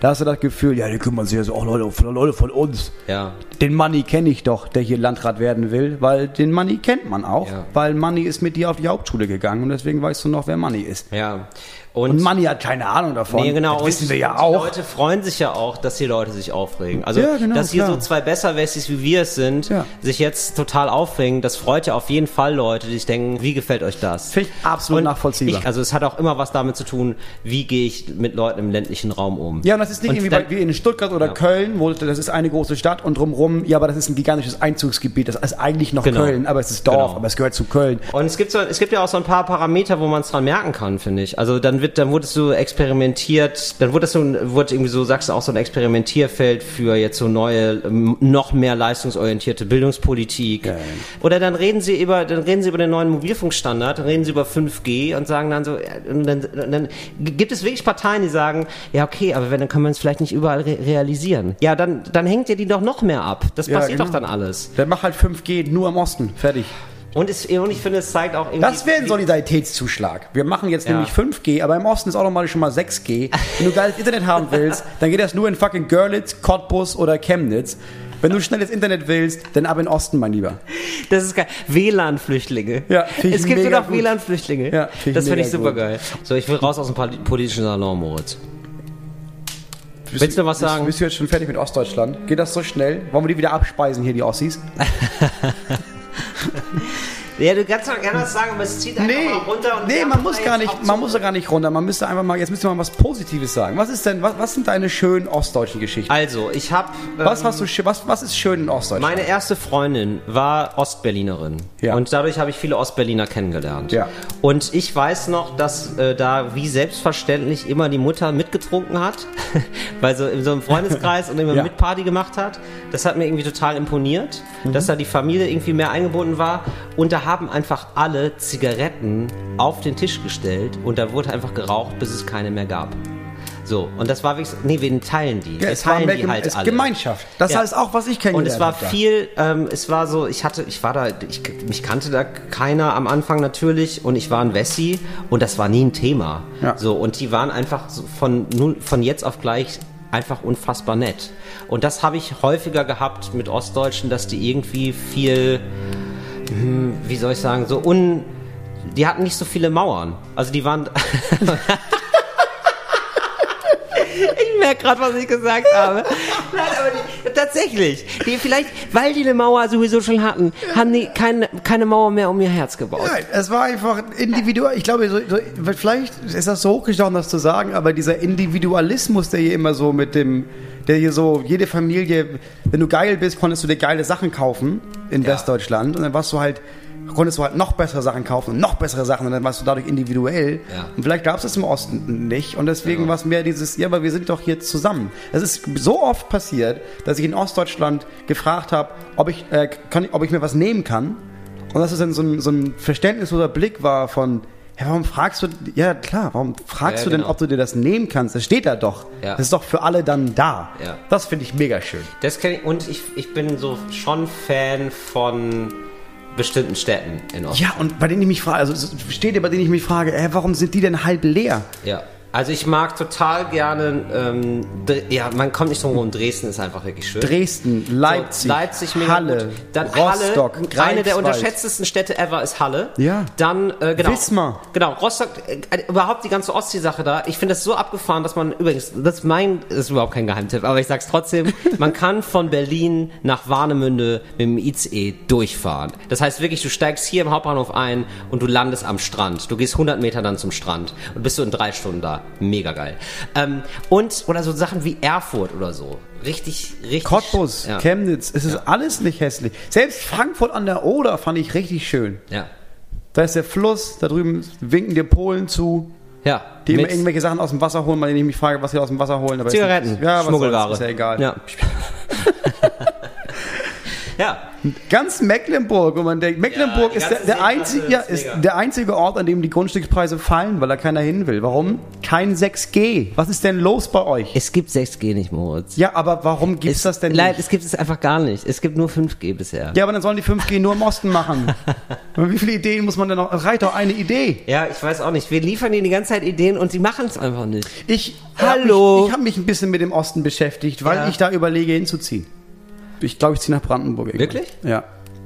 Da hast du das Gefühl, ja, die kümmern sich jetzt auch Leute, von, Leute von uns. Ja. Den Money kenne ich doch, der hier Landrat werden will, weil den Money kennt man auch, ja. weil Money ist mit dir auf die Hauptschule gegangen und deswegen weißt du noch, wer Money ist. Ja. Und, und Manni hat keine Ahnung davon. Nee, genau. Das wissen wir ja auch. Die Leute freuen sich ja auch, dass die Leute sich aufregen. Also, ja, genau, dass hier klar. so zwei Besserwessis wie wir es sind, ja. sich jetzt total aufregen, das freut ja auf jeden Fall Leute, die sich denken, wie gefällt euch das? Finde ich absolut und nachvollziehbar. Ich, also es hat auch immer was damit zu tun, wie gehe ich mit Leuten im ländlichen Raum um. Ja, und das ist nicht und irgendwie dann, wie in Stuttgart oder ja. Köln, wo das ist eine große Stadt und drumherum, ja, aber das ist ein gigantisches Einzugsgebiet. Das ist eigentlich noch genau. Köln, aber es ist Dorf, genau. aber es gehört zu Köln. Und es gibt so, es gibt ja auch so ein paar Parameter, wo man es dran merken kann, finde ich. Also dann wird, dann wurdest du experimentiert, dann wurde das so, wurde irgendwie so, sagst du auch so ein Experimentierfeld für jetzt so neue, noch mehr leistungsorientierte Bildungspolitik. Geil. Oder dann reden sie über, dann reden sie über den neuen Mobilfunkstandard, dann reden sie über 5G und sagen dann so, und dann, dann gibt es wirklich Parteien, die sagen, ja okay, aber wenn, dann können wir es vielleicht nicht überall re realisieren. Ja, dann, dann hängt ihr die doch noch mehr ab. Das ja, passiert genau. doch dann alles. Dann mach halt 5G nur im Osten. Fertig. Und, es, und, ich finde, es zeigt auch irgendwie. Das wäre ein Solidaritätszuschlag. Wir machen jetzt ja. nämlich 5G, aber im Osten ist auch nochmal schon mal 6G. Wenn du geiles Internet haben willst, dann geht das nur in fucking Görlitz, Cottbus oder Chemnitz. Wenn du schnelles Internet willst, dann ab in den Osten, mein Lieber. Das ist geil. WLAN-Flüchtlinge. Ja, es gibt nur noch WLAN-Flüchtlinge. Ja, find das finde ich super gut. geil. So, ich will raus aus dem politischen Salon, Moritz. Willst du was sagen? Bist, bist du jetzt schon fertig mit Ostdeutschland? Geht das so schnell? Wollen wir die wieder abspeisen hier, die Ossis? Ja, du kannst doch gerne was sagen, aber es zieht einfach nee, mal runter. Und nee, man muss gar nicht, man muss gar nicht runter. Man müsste einfach mal, jetzt müsste man was Positives sagen. Was ist denn, was, was sind deine schönen ostdeutschen Geschichten? Also, ich habe. Ähm, was hast du, was, was ist schön in Ostdeutschland? Meine erste Freundin war Ostberlinerin. Ja. Und dadurch habe ich viele Ostberliner kennengelernt. Ja. Und ich weiß noch, dass äh, da wie selbstverständlich immer die Mutter mitgetrunken hat, weil so in so einem Freundeskreis und immer ja. Mitparty gemacht hat. Das hat mir irgendwie total imponiert, mhm. dass da die Familie irgendwie mehr eingebunden war. Und da haben einfach alle Zigaretten auf den Tisch gestellt und da wurde einfach geraucht, bis es keine mehr gab. So, und das war wirklich, nee, wir teilen die. Ja, es war die halt es alle. Gemeinschaft. Das ja. heißt auch, was ich kennengelernt habe. Und es war viel, ähm, es war so, ich hatte, ich war da, ich, mich kannte da keiner am Anfang natürlich und ich war ein Wessi und das war nie ein Thema. Ja. So, und die waren einfach so von, nun, von jetzt auf gleich einfach unfassbar nett. Und das habe ich häufiger gehabt mit Ostdeutschen, dass die irgendwie viel, hm, wie soll ich sagen, so un. Die hatten nicht so viele Mauern. Also die waren. ich merke gerade, was ich gesagt habe. Nein, aber die, tatsächlich. Die vielleicht, weil die eine Mauer sowieso schon hatten, haben die keine, keine Mauer mehr um ihr Herz gebaut. Nein, es war einfach individuell. Ich glaube, so, so, vielleicht ist das so hochgestochen, das zu sagen, aber dieser Individualismus, der hier immer so mit dem der hier so, jede Familie, wenn du geil bist, konntest du dir geile Sachen kaufen in ja. Westdeutschland und dann warst du halt, konntest du halt noch bessere Sachen kaufen und noch bessere Sachen und dann warst du dadurch individuell. Ja. Und vielleicht gab es das im Osten nicht und deswegen ja. war es mehr dieses, ja, aber wir sind doch hier zusammen. Es ist so oft passiert, dass ich in Ostdeutschland gefragt habe, ob ich, äh, kann, ob ich mir was nehmen kann. Und dass es dann so ein, so ein verständnisloser Blick war von, ja, warum fragst du, ja klar, warum fragst ja, du denn, genau. ob du dir das nehmen kannst? Das steht da doch. Ja. Das ist doch für alle dann da. Ja. Das finde ich mega schön. Das ich, und ich, ich bin so schon Fan von bestimmten Städten in Osten. Ja, und bei denen ich mich frage, also Städte, bei denen ich mich frage, ey, warum sind die denn halb leer? Ja. Also ich mag total gerne, ähm, ja, man kommt nicht drum herum, Dresden ist einfach wirklich schön. Dresden, Leipzig, so, Leipzig Halle. Dann Rostock, Halle, eine der unterschätztesten Städte ever ist Halle. Ja. Dann, äh, genau. Wismar. Genau, Rostock, äh, überhaupt die ganze Ostsee-Sache da. Ich finde das so abgefahren, dass man, übrigens, das ist mein, das ist überhaupt kein Geheimtipp, aber ich sag's trotzdem, man kann von Berlin nach Warnemünde mit dem ICE durchfahren. Das heißt wirklich, du steigst hier im Hauptbahnhof ein und du landest am Strand. Du gehst 100 Meter dann zum Strand und bist du in drei Stunden da mega geil. Ähm, und, oder so Sachen wie Erfurt oder so. Richtig, richtig. Cottbus, ja. Chemnitz, es ist ja. alles nicht hässlich. Selbst Frankfurt an der Oder fand ich richtig schön. Ja. Da ist der Fluss, da drüben winken dir Polen zu. Ja. Die immer irgendwelche Sachen aus dem Wasser holen, weil ich mich frage, was sie aus dem Wasser holen. Aber Zigaretten, ist, ja, Schmuggelware. Ist ja egal. Ja. Ja. Ganz Mecklenburg, wo man denkt, Mecklenburg ja, ist, der, der einzige, ja, ist der einzige Ort, an dem die Grundstückspreise fallen, weil da keiner hin will. Warum? Kein 6G. Was ist denn los bei euch? Es gibt 6G nicht, Moritz. Ja, aber warum gibt es das denn nicht? Leid, es gibt es einfach gar nicht. Es gibt nur 5G bisher. Ja, aber dann sollen die 5G nur im Osten machen. Wie viele Ideen muss man denn noch? Es reicht doch eine Idee. Ja, ich weiß auch nicht. Wir liefern ihnen die ganze Zeit Ideen und sie machen es einfach nicht. Ich Hallo. Hab mich, ich habe mich ein bisschen mit dem Osten beschäftigt, weil ja. ich da überlege hinzuziehen. Ich glaube, ich ziehe nach Brandenburg. Irgendwann. Wirklich? Ja.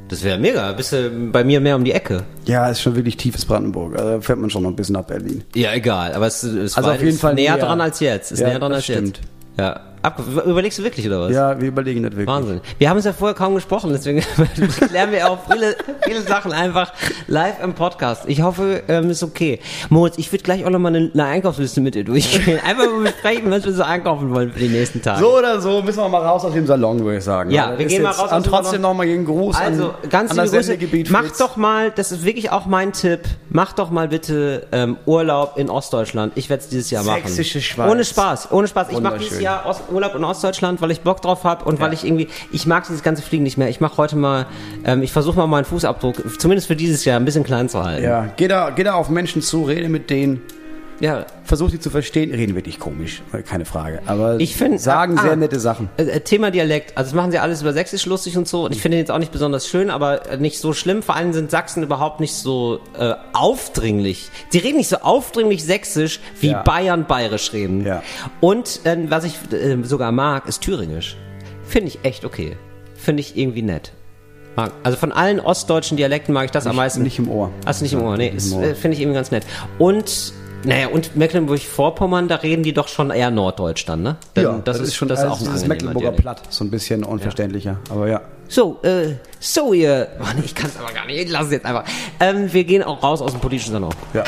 Das wäre mega. Bist du bei mir mehr um die Ecke? Ja, ist schon wirklich tiefes Brandenburg. Also fährt man schon noch ein bisschen nach Berlin. Ja, egal. Aber es ist also auf jeden Fall näher, näher dran als jetzt. Ist ja, näher dran als stimmt. jetzt. Ja. Ab, überlegst du wirklich, oder was? Ja, wir überlegen das wirklich. Wahnsinn. Wir haben es ja vorher kaum gesprochen, deswegen klären wir auch viele, viele Sachen einfach live im Podcast. Ich hoffe, ähm, ist okay. Moritz, ich würde gleich auch nochmal eine, eine Einkaufsliste mit dir durchgehen. Einfach mal besprechen, was wir so einkaufen wollen für die nächsten Tage. So oder so müssen wir mal raus aus dem Salon, würde ich sagen. Ja, wir gehen mal raus aus dem trotzdem nochmal gegen Gruß Also, an, ganz an das Grüße. Gebiet Mach doch mal, das ist wirklich auch mein Tipp, mach doch mal bitte ähm, Urlaub in Ostdeutschland. Ich werde es dieses Jahr machen. Sächsische Schweiz. Ohne Spaß, ohne Spaß. Ich mache dieses Jahr Ost Urlaub in Ostdeutschland, weil ich Bock drauf habe und weil ich irgendwie, ich mag dieses ganze Fliegen nicht mehr. Ich mache heute mal, ähm, ich versuche mal meinen Fußabdruck, zumindest für dieses Jahr, ein bisschen klein zu halten. Ja, geh da, geh da auf Menschen zu, rede mit denen, ja. versuch sie zu verstehen. Reden wirklich komisch, keine Frage. Aber Ich find- sagen ah, sehr ah. nette Sachen. Äh, äh, Thema Dialekt. Also das machen sie alles über Sächsisch lustig und so. Und ich finde den jetzt auch nicht besonders schön, aber äh, nicht so schlimm. Vor allem sind Sachsen überhaupt nicht so äh, aufdringlich. Sie reden nicht so aufdringlich Sächsisch, wie Ja. Bayern bayerisch reden. Ja. Und ähm, was ich äh, sogar mag, ist Thüringisch. Finde ich echt okay. Finde ich irgendwie nett. Also von allen ostdeutschen Dialekten mag ich das am meisten. Nicht im Ohr. Hast du nicht im Ohr? Nee, Nicht finde ich irgendwie ganz nett. Und, naja, und Mecklenburg-Vorpommern, da reden die doch schon eher Norddeutsch dann, ne? Dann, das, ist schon das ist auch ein dieses angenehmer Mecklenburger Dialekt. Platt, so ein bisschen unverständlicher. Aber ja. So, äh, so ihr. Oh nee, ich kann es aber gar nicht. Ich lasse es jetzt einfach. Ähm, wir gehen auch raus aus dem politischen Salon. ja.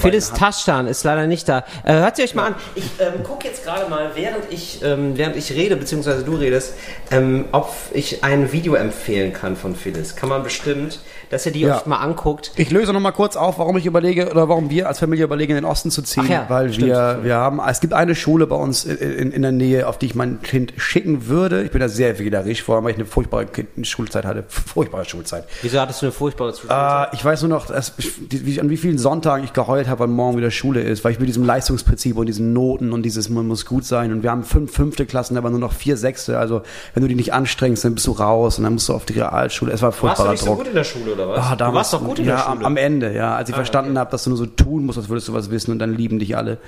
Phyllis Taschtan ist leider nicht da. Äh, hört sie euch mal an. Ich ähm, gucke jetzt gerade mal, während ich, ähm, während ich rede, beziehungsweise du redest, ähm, ob ich ein Video empfehlen kann von Phyllis. Kann man bestimmt, dass ihr die Ja. euch mal anguckt. Ich löse noch mal kurz auf, warum ich überlege oder warum wir als Familie überlegen, in den Osten zu ziehen, ja, weil stimmt. wir wir haben es gibt eine Schule bei uns in, in, in der Nähe, auf die ich mein Kind schicken würde. Ich bin da sehr wählerisch, vor allem weil ich eine furchtbare kind Schulzeit hatte, furchtbare Schulzeit. Wieso hattest du eine furchtbare Zukunft? Äh, ich weiß nur noch, dass, wie, wie, an wie vielen Sonntagen ich geheult habe, wann morgen wieder Schule ist, weil ich mit diesem Leistungsprinzip und diesen Noten und dieses, man muss gut sein und wir haben fünf fünfte Klassen, aber nur noch vier sechste, also wenn du dich nicht anstrengst, dann bist du raus und dann musst du auf die Realschule. Es war Warst du furchtbarer nicht so Druck. gut in der Schule, oder was? Ah, du damals, warst doch gut in ja, der am, Schule. am Ende, ja. Als ich verstanden habe, dass du nur so tun musst, als würdest du was wissen und dann lieben dich alle.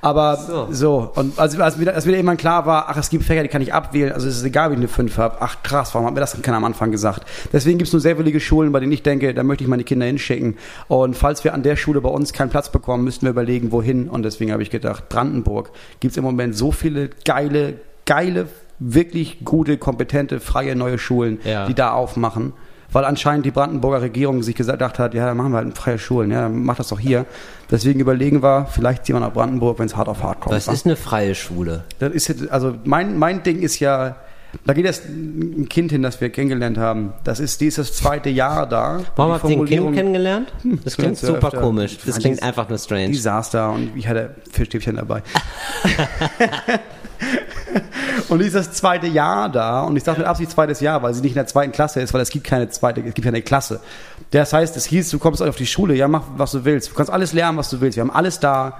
Aber So. so, und als, als, wieder, als wieder irgendwann klar war, ach, es gibt Fächer, die kann ich abwählen, also es ist egal, wie ich eine 5 habe. Ach krass, warum hat mir das keiner am Anfang gesagt? Deswegen gibt es nur sehr willige Schulen, bei denen ich denke, da möchte ich meine Kinder hinschicken. Und falls wir an der Schule bei uns keinen Platz bekommen, müssten wir überlegen, wohin. Und deswegen habe ich gedacht, Brandenburg gibt es im Moment so viele geile, geile, wirklich gute, kompetente, freie neue Schulen, Ja. die da aufmachen. Weil anscheinend die Brandenburger Regierung sich gedacht hat, ja, dann machen wir halt freie Schulen, ja, dann mach das doch hier. Deswegen überlegen wir, vielleicht ziehen wir nach Brandenburg, wenn es hart auf hart kommt. Das wa? ist eine freie Schule. Das ist also mein, mein Ding ist ja, da geht jetzt ein Kind hin, das wir kennengelernt haben. Das ist dieses zweite Jahr da. Warum habt ihr den Kind kennengelernt? Das klingt super öfter. komisch. Das klingt einfach nur strange. Die saß da und ich hatte Fischstäbchen dabei. und die ist das zweite Jahr da und ich sage mit Absicht zweites Jahr, weil sie nicht in der zweiten Klasse ist, weil es gibt keine zweite, es gibt keine Klasse. Das heißt, es hieß, du kommst auf die Schule, ja, mach was du willst. Du kannst alles lernen, was du willst. Wir haben alles da.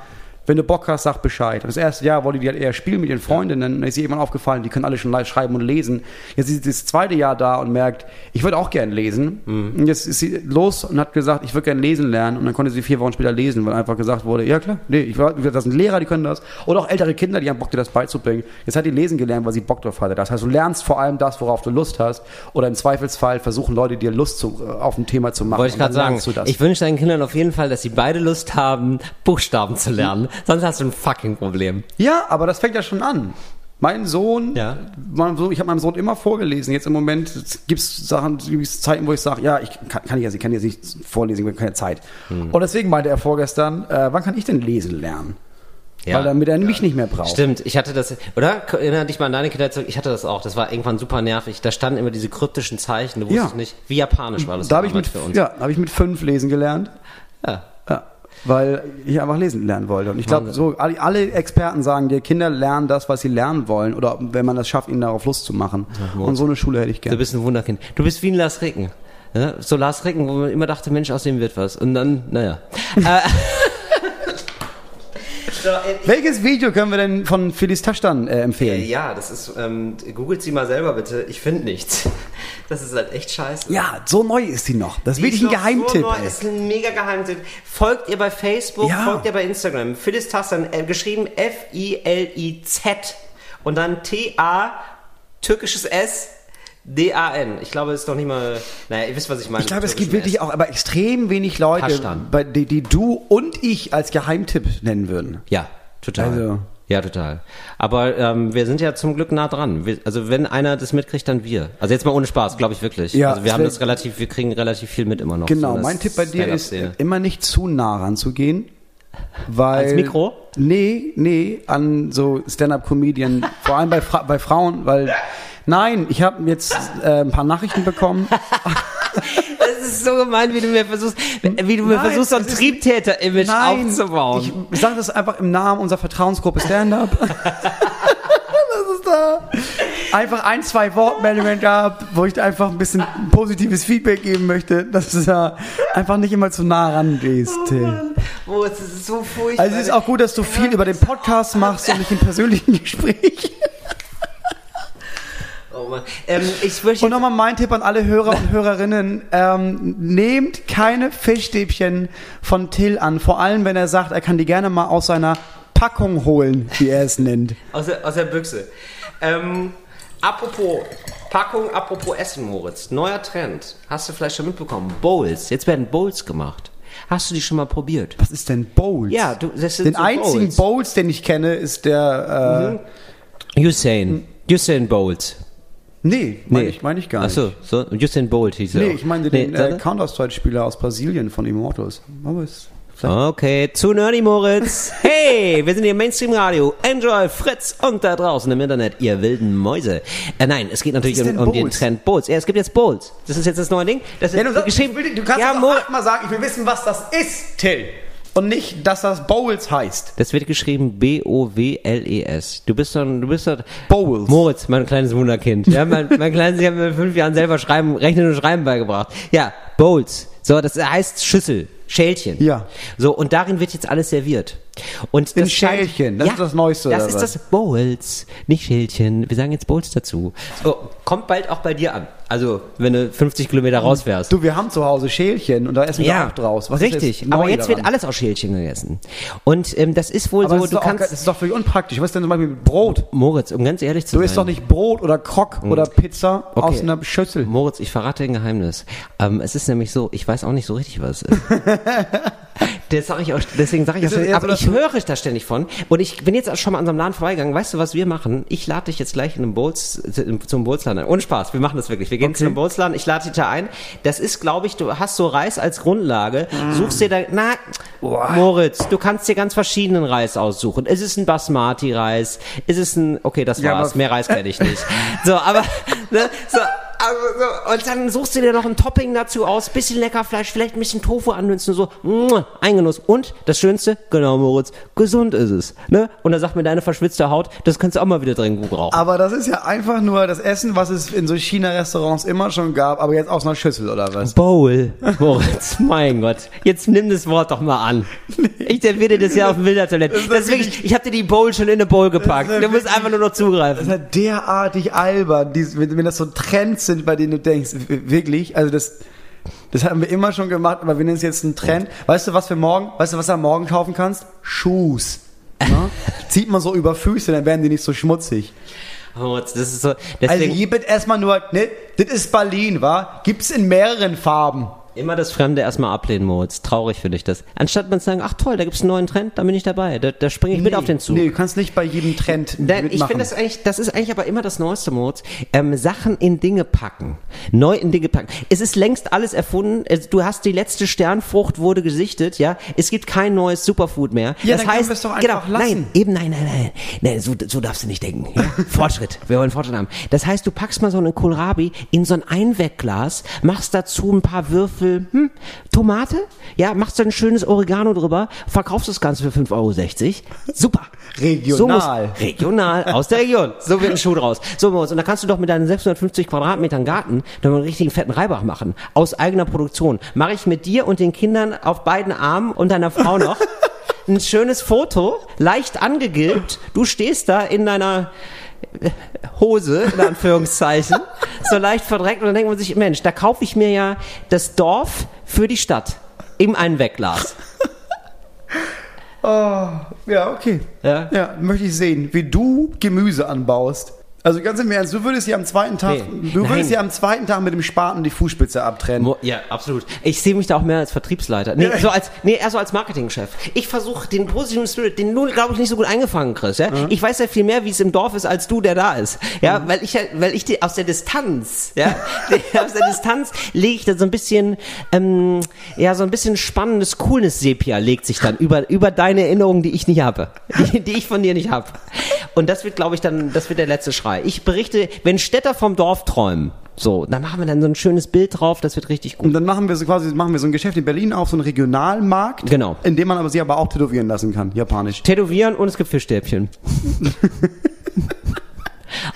Wenn du Bock hast, sag Bescheid. Das erste Jahr wollte die halt eher spielen mit ihren Freundinnen. Dann ist ihr irgendwann aufgefallen, die können alle schon schreiben und lesen. Jetzt ist sie das zweite Jahr da und merkt, ich würde auch gern lesen. Und jetzt ist sie los und hat gesagt, ich würde gern lesen lernen. Und dann konnte sie vier Wochen später lesen, weil einfach gesagt wurde, ja klar, nee, ich war, das sind Lehrer, die können das. Oder auch ältere Kinder, die haben Bock, dir das beizubringen. Jetzt hat die lesen gelernt, weil sie Bock drauf hatte. Das heißt, du lernst vor allem das, worauf du Lust hast. Oder im Zweifelsfall versuchen Leute dir Lust zu, äh, auf ein Thema zu machen. Wollte ich gerade sagen, ich wünsche deinen Kindern auf jeden Fall, dass sie beide Lust haben, Buchstaben zu lernen. Sonst hast du ein fucking Problem. Ja, aber das fängt ja schon an. Mein Sohn, Ja. mein Sohn ich habe meinem Sohn immer vorgelesen. Jetzt im Moment gibt es Sachen, gibt's Zeiten, wo ich sage, ja, ich kann, kann ich jetzt, ich kann jetzt nicht vorlesen, ich habe keine Zeit. Hm. Und deswegen meinte er vorgestern, äh, wann kann ich denn lesen lernen? Weil damit er mich nicht mehr braucht. Stimmt, ich hatte das, oder? Erinnere dich mal an deine Kindheit. Ich hatte das auch. Das war irgendwann super nervig. Da standen immer diese kryptischen Zeichen. Du wusstest Ja. nicht, wie japanisch war das Da habe ich mit, für uns. ja, habe ich mit fünf lesen gelernt. Ja. Weil ich einfach lesen lernen wollte. Und ich glaube, so alle, Experten sagen dir, Kinder lernen das, was sie lernen wollen. Oder wenn man das schafft, ihnen darauf Lust zu machen. Und so eine Schule hätte ich Du gerne. bist ein Wunderkind. Du bist wie ein Lars Ricken. Ja? So Lars Ricken, wo man immer dachte, Mensch, aus dem wird was. Und dann, naja. äh, so, äh, Welches Video können wir denn von Phyllis Taschtan äh, empfehlen? ja, das ist, ähm, googelt sie mal selber bitte. Ich finde nichts. Das ist halt echt scheiße. Ja, so neu ist sie noch. Das ist wirklich ein Geheimtipp. So neu, ist ein mega Geheimtipp. Folgt ihr bei Facebook, Ja. folgt ihr bei Instagram. Phyllis Tassan, äh, geschrieben F-I-L-I-Z und dann T-A, türkisches S, D-A-N. Ich glaube, es ist doch nicht mal. Naja, ihr wisst, was ich meine. Ich glaube, es gibt wirklich auch aber extrem wenig Leute, bei, die, die du und ich als Geheimtipp nennen würden. Ja, total. Also. Ja, total. Aber ähm, wir sind ja zum Glück nah dran. Wir, also wenn einer das mitkriegt, dann wir. Also jetzt mal ohne Spaß, glaube ich wirklich. Ja, also wir haben das relativ, wir kriegen relativ viel mit immer noch. Genau, so mein Tipp bei dir ist, immer nicht zu nah ranzugehen. Weil, Als Mikro? Nee, nee, an so Stand-up-Comedian, vor allem bei, Fra bei Frauen, weil Nein, ich habe jetzt äh, ein paar Nachrichten bekommen. das ist so gemein, wie du mir versuchst, wie du mir Nein, versuchst, so ein Triebtäter-Image aufzubauen. Ich sage das einfach im Namen unserer Vertrauensgruppe Stand-Up. das ist da. Einfach ein, zwei Wortmeldungen gab, wo ich einfach ein bisschen positives Feedback geben möchte, dass du da einfach nicht immer zu nah rangehst. Oh, es ist so furchtbar. Also es ist auch gut, dass du viel über den Podcast machst und nicht im persönlichen Gespräch. Oh ähm, ich möchte und nochmal mein Tipp an alle Hörer und Hörerinnen: ähm, Nehmt keine Fischstäbchen von Till an, vor allem wenn er sagt, er kann die gerne mal aus seiner Packung holen, wie er es nennt. Aus der, aus der Büchse. Ähm, apropos Packung, apropos Essen, Moritz. Neuer Trend. Hast du vielleicht schon mitbekommen? Bowls. Jetzt werden Bowls gemacht. Hast du die schon mal probiert? Was ist denn Bowls? Ja, du, das sind Den so einzigen Bowls. Bowls. den ich kenne, ist der äh, mhm. Usain. Usain Bowls. Nee, meine nee. ich, mein ich gar nicht. Achso, so, Usain Bolt hieß er. Nee, ich meine den nee, äh, Counter-Strike-Spieler aus Brasilien von Immortals. Aber ist Okay, zu Nerdy Moritz. Hey, wir sind hier im Mainstream Radio. Enjoy, Fritz und da draußen im Internet, ihr wilden Mäuse. Äh, nein, es geht natürlich um, um den Trend Bowls. Ja, es gibt jetzt Bowls. Das ist jetzt das neue Ding. Das ist ja, du, geschrieben. Will, du kannst ja, mal sagen, ich will wissen, was das ist, Till und nicht, dass das Bowls heißt. Das wird geschrieben B-O-W-L-E-S. Du bist doch, du bist doch Bowls. Moritz, mein kleines Wunderkind. Ja, mein, mein kleines, ich habe mir fünf Jahren selber schreiben, rechnen und schreiben beigebracht. Ja, Bowls. So, das heißt Schüssel. Schälchen. Ja. So, und darin wird jetzt alles serviert. Und das Schälchen, das ja, ist das Neueste. Das ist was? das Bowls, nicht Schälchen. Wir sagen jetzt Bowls dazu. So, kommt bald auch bei dir an. Also, wenn du 50 Kilometer rausfährst. Du, wir haben zu Hause Schälchen und da essen wir ja, auch draus. Was richtig, jetzt aber jetzt daran? wird alles aus Schälchen gegessen. Und ähm, das ist wohl aber so, du kannst... Auch, das ist doch völlig unpraktisch. Was ist denn zum Beispiel mit Brot? Moritz, um ganz ehrlich zu sein... Du isst doch nicht Brot oder Krok hm. oder Pizza okay. aus einer Schüssel. Moritz, ich verrate ein Geheimnis. Ähm, es ist nämlich so, ich weiß auch nicht so richtig, was es ist. Das sag ich auch, deswegen sage ich auch ständig, aber ich höre da ständig von. Und ich bin jetzt schon mal an so einem Laden vorbeigegangen. Weißt du, was wir machen? Ich lade dich jetzt gleich in einem Bowls, zum Bowlsladen ein. Ohne Spaß, wir machen das wirklich. Wir gehen okay. zu einem Bowlsladen, ich lade dich da ein. Das ist, glaube ich, du hast so Reis als Grundlage, mm. suchst dir da, na, Boah. Moritz, du kannst dir ganz verschiedenen Reis aussuchen. Ist es ein Basmati-Reis? Ist es ein, okay, das war's, ja, mehr Reis kenne ich nicht. so, aber, ne, so, also, und dann suchst du dir noch ein Topping dazu aus, bisschen Leckerfleisch, vielleicht ein bisschen Tofu anmünzen, so, Eingenuss. Und das Schönste, genau, Moritz, gesund ist es. Ne? Und da sagt mir deine verschwitzte Haut, das kannst du auch mal wieder drin gebrauchen. Aber das ist ja einfach nur das Essen, was es in so China-Restaurants immer schon gab, aber jetzt aus einer Schüssel, oder was? Bowl, Moritz, mein Gott. Jetzt nimm das Wort doch mal an. Ich serviere das ja auf dem Bildertoilette. Das, das ist wirklich, ich habe dir die Bowl schon in eine Bowl gepackt. Du musst einfach nur noch zugreifen. Das ist ja derartig albern, wenn das so Trends sind, bei denen du denkst, wirklich, also das, das haben wir immer schon gemacht, aber wir nennen es jetzt einen Trend. Weißt du, was wir morgen, weißt du, was du am Morgen kaufen kannst? Schuhs. Ne? Zieht man so über Füße, dann werden die nicht so schmutzig. Oh, das ist so, deswegen also hier wird erstmal nur, ne, das ist Berlin, wa? Gibt's in mehreren Farben. Immer das Fremde erstmal ablehnen, Moritz. Traurig für dich das. Anstatt man zu sagen, ach toll, da gibt's einen neuen Trend, da bin ich dabei. Da, da springe ich nee, mit auf den Zug. Nee, du kannst nicht bei jedem Trend da, Ich finde das eigentlich, das ist eigentlich aber immer das Neueste, Moritz. Ähm, Sachen in Dinge packen. Neu in Dinge packen. Es ist längst alles erfunden. Du hast die letzte Sternfrucht wurde gesichtet, ja. Es gibt kein neues Superfood mehr. Ja, das dann heißt, es doch einfach genau, lassen. nein, eben nein, nein, nein. Nein, so, so darfst du nicht denken. Ja? Fortschritt. Wir wollen Fortschritt haben. Das heißt, du packst mal so einen Kohlrabi in so ein Einwegglas, machst dazu ein paar Würfel, hm, Tomate, ja, machst du ein schönes Oregano drüber, verkaufst das Ganze für 5,60 Euro. Super. Regional. So muss, regional, aus der Region. So wird ein Schuh draus. So, und da kannst du doch mit deinen 650 Quadratmetern Garten dann einen richtigen fetten Reibach machen. Aus eigener Produktion. Mache ich mit dir und den Kindern auf beiden Armen und deiner Frau noch ein schönes Foto, leicht angegilbt. Du stehst da in deiner Hose, in Anführungszeichen, so leicht verdreckt und dann denkt man sich, Mensch, da kaufe ich mir ja das Dorf für die Stadt im Einwegglas. Oh, ja, okay. Ja? ja, möchte ich sehen, wie du Gemüse anbaust. Also ganz im Ernst, du würdest sie am zweiten Tag, nee, du würdest sie am zweiten Tag mit dem Spaten die Fußspitze abtrennen. Ja, absolut. Ich sehe mich da auch mehr als Vertriebsleiter. Nee, so als, nee eher so als Marketingchef. Ich versuche den positiven Spirit, den du, glaube ich, nicht so gut eingefangen kriegst. Ja? Mhm. Ich weiß ja viel mehr, wie es im Dorf ist, als du, der da ist. Ja, mhm. weil ich, weil ich die, aus der Distanz, ja, aus der Distanz lege ich da so ein bisschen, ähm, ja, so ein bisschen spannendes Coolness-Sepia legt sich dann über, über deine Erinnerungen, die ich nicht habe, die, die ich von dir nicht habe. Und das wird, glaube ich, dann, das wird der letzte Schrei. Ich berichte, wenn Städter vom Dorf träumen, so, dann machen wir dann so ein schönes Bild drauf, das wird richtig gut. Und dann machen wir so quasi, machen wir so ein Geschäft in Berlin auf, so einen Regionalmarkt. Genau. In dem man aber sie aber auch tätowieren lassen kann, japanisch. Tätowieren und es gibt Fischstäbchen.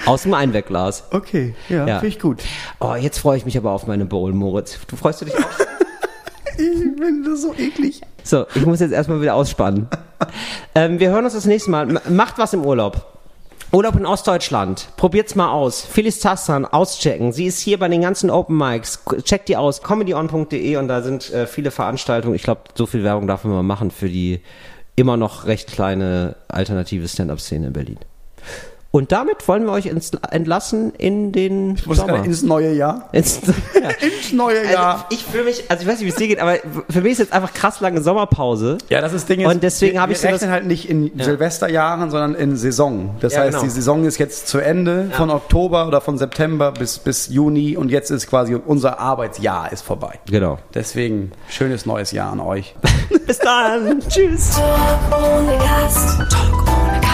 Aus dem Einwegglas. Okay, ja, ja. finde ich gut. Oh, jetzt freue ich mich aber auf meine Bowl, Moritz. Du freust du dich auch? ich finde das so eklig. So, ich muss jetzt erstmal wieder ausspannen. ähm, wir hören uns das nächste Mal. M macht was im Urlaub. Urlaub in Ostdeutschland. Probiert's mal aus. Phyllis Tassan, auschecken. Sie ist hier bei den ganzen Open Mics. Checkt die aus. comedyon.de und da sind äh, viele Veranstaltungen. Ich glaube, so viel Werbung darf man mal machen für die immer noch recht kleine alternative Stand-up-Szene in Berlin. Und damit wollen wir euch entlassen in den ich muss Sommer. ins neue Jahr. Ins, ja. ins neue Jahr. Also ich fühle mich, also ich weiß nicht, wie es dir geht, aber für mich ist jetzt einfach krass lange Sommerpause. Ja, das ist Ding ist, Und deswegen habe ich wir rechnen halt nicht in ja. Silvesterjahren, sondern in Saison. Das ja, heißt, genau. die Saison ist jetzt zu Ende von Oktober oder von September bis, bis Juni und jetzt ist quasi unser Arbeitsjahr ist vorbei. Genau. Deswegen schönes neues Jahr an euch. bis dann. Tschüss. Talk ohne Gast. Talk ohne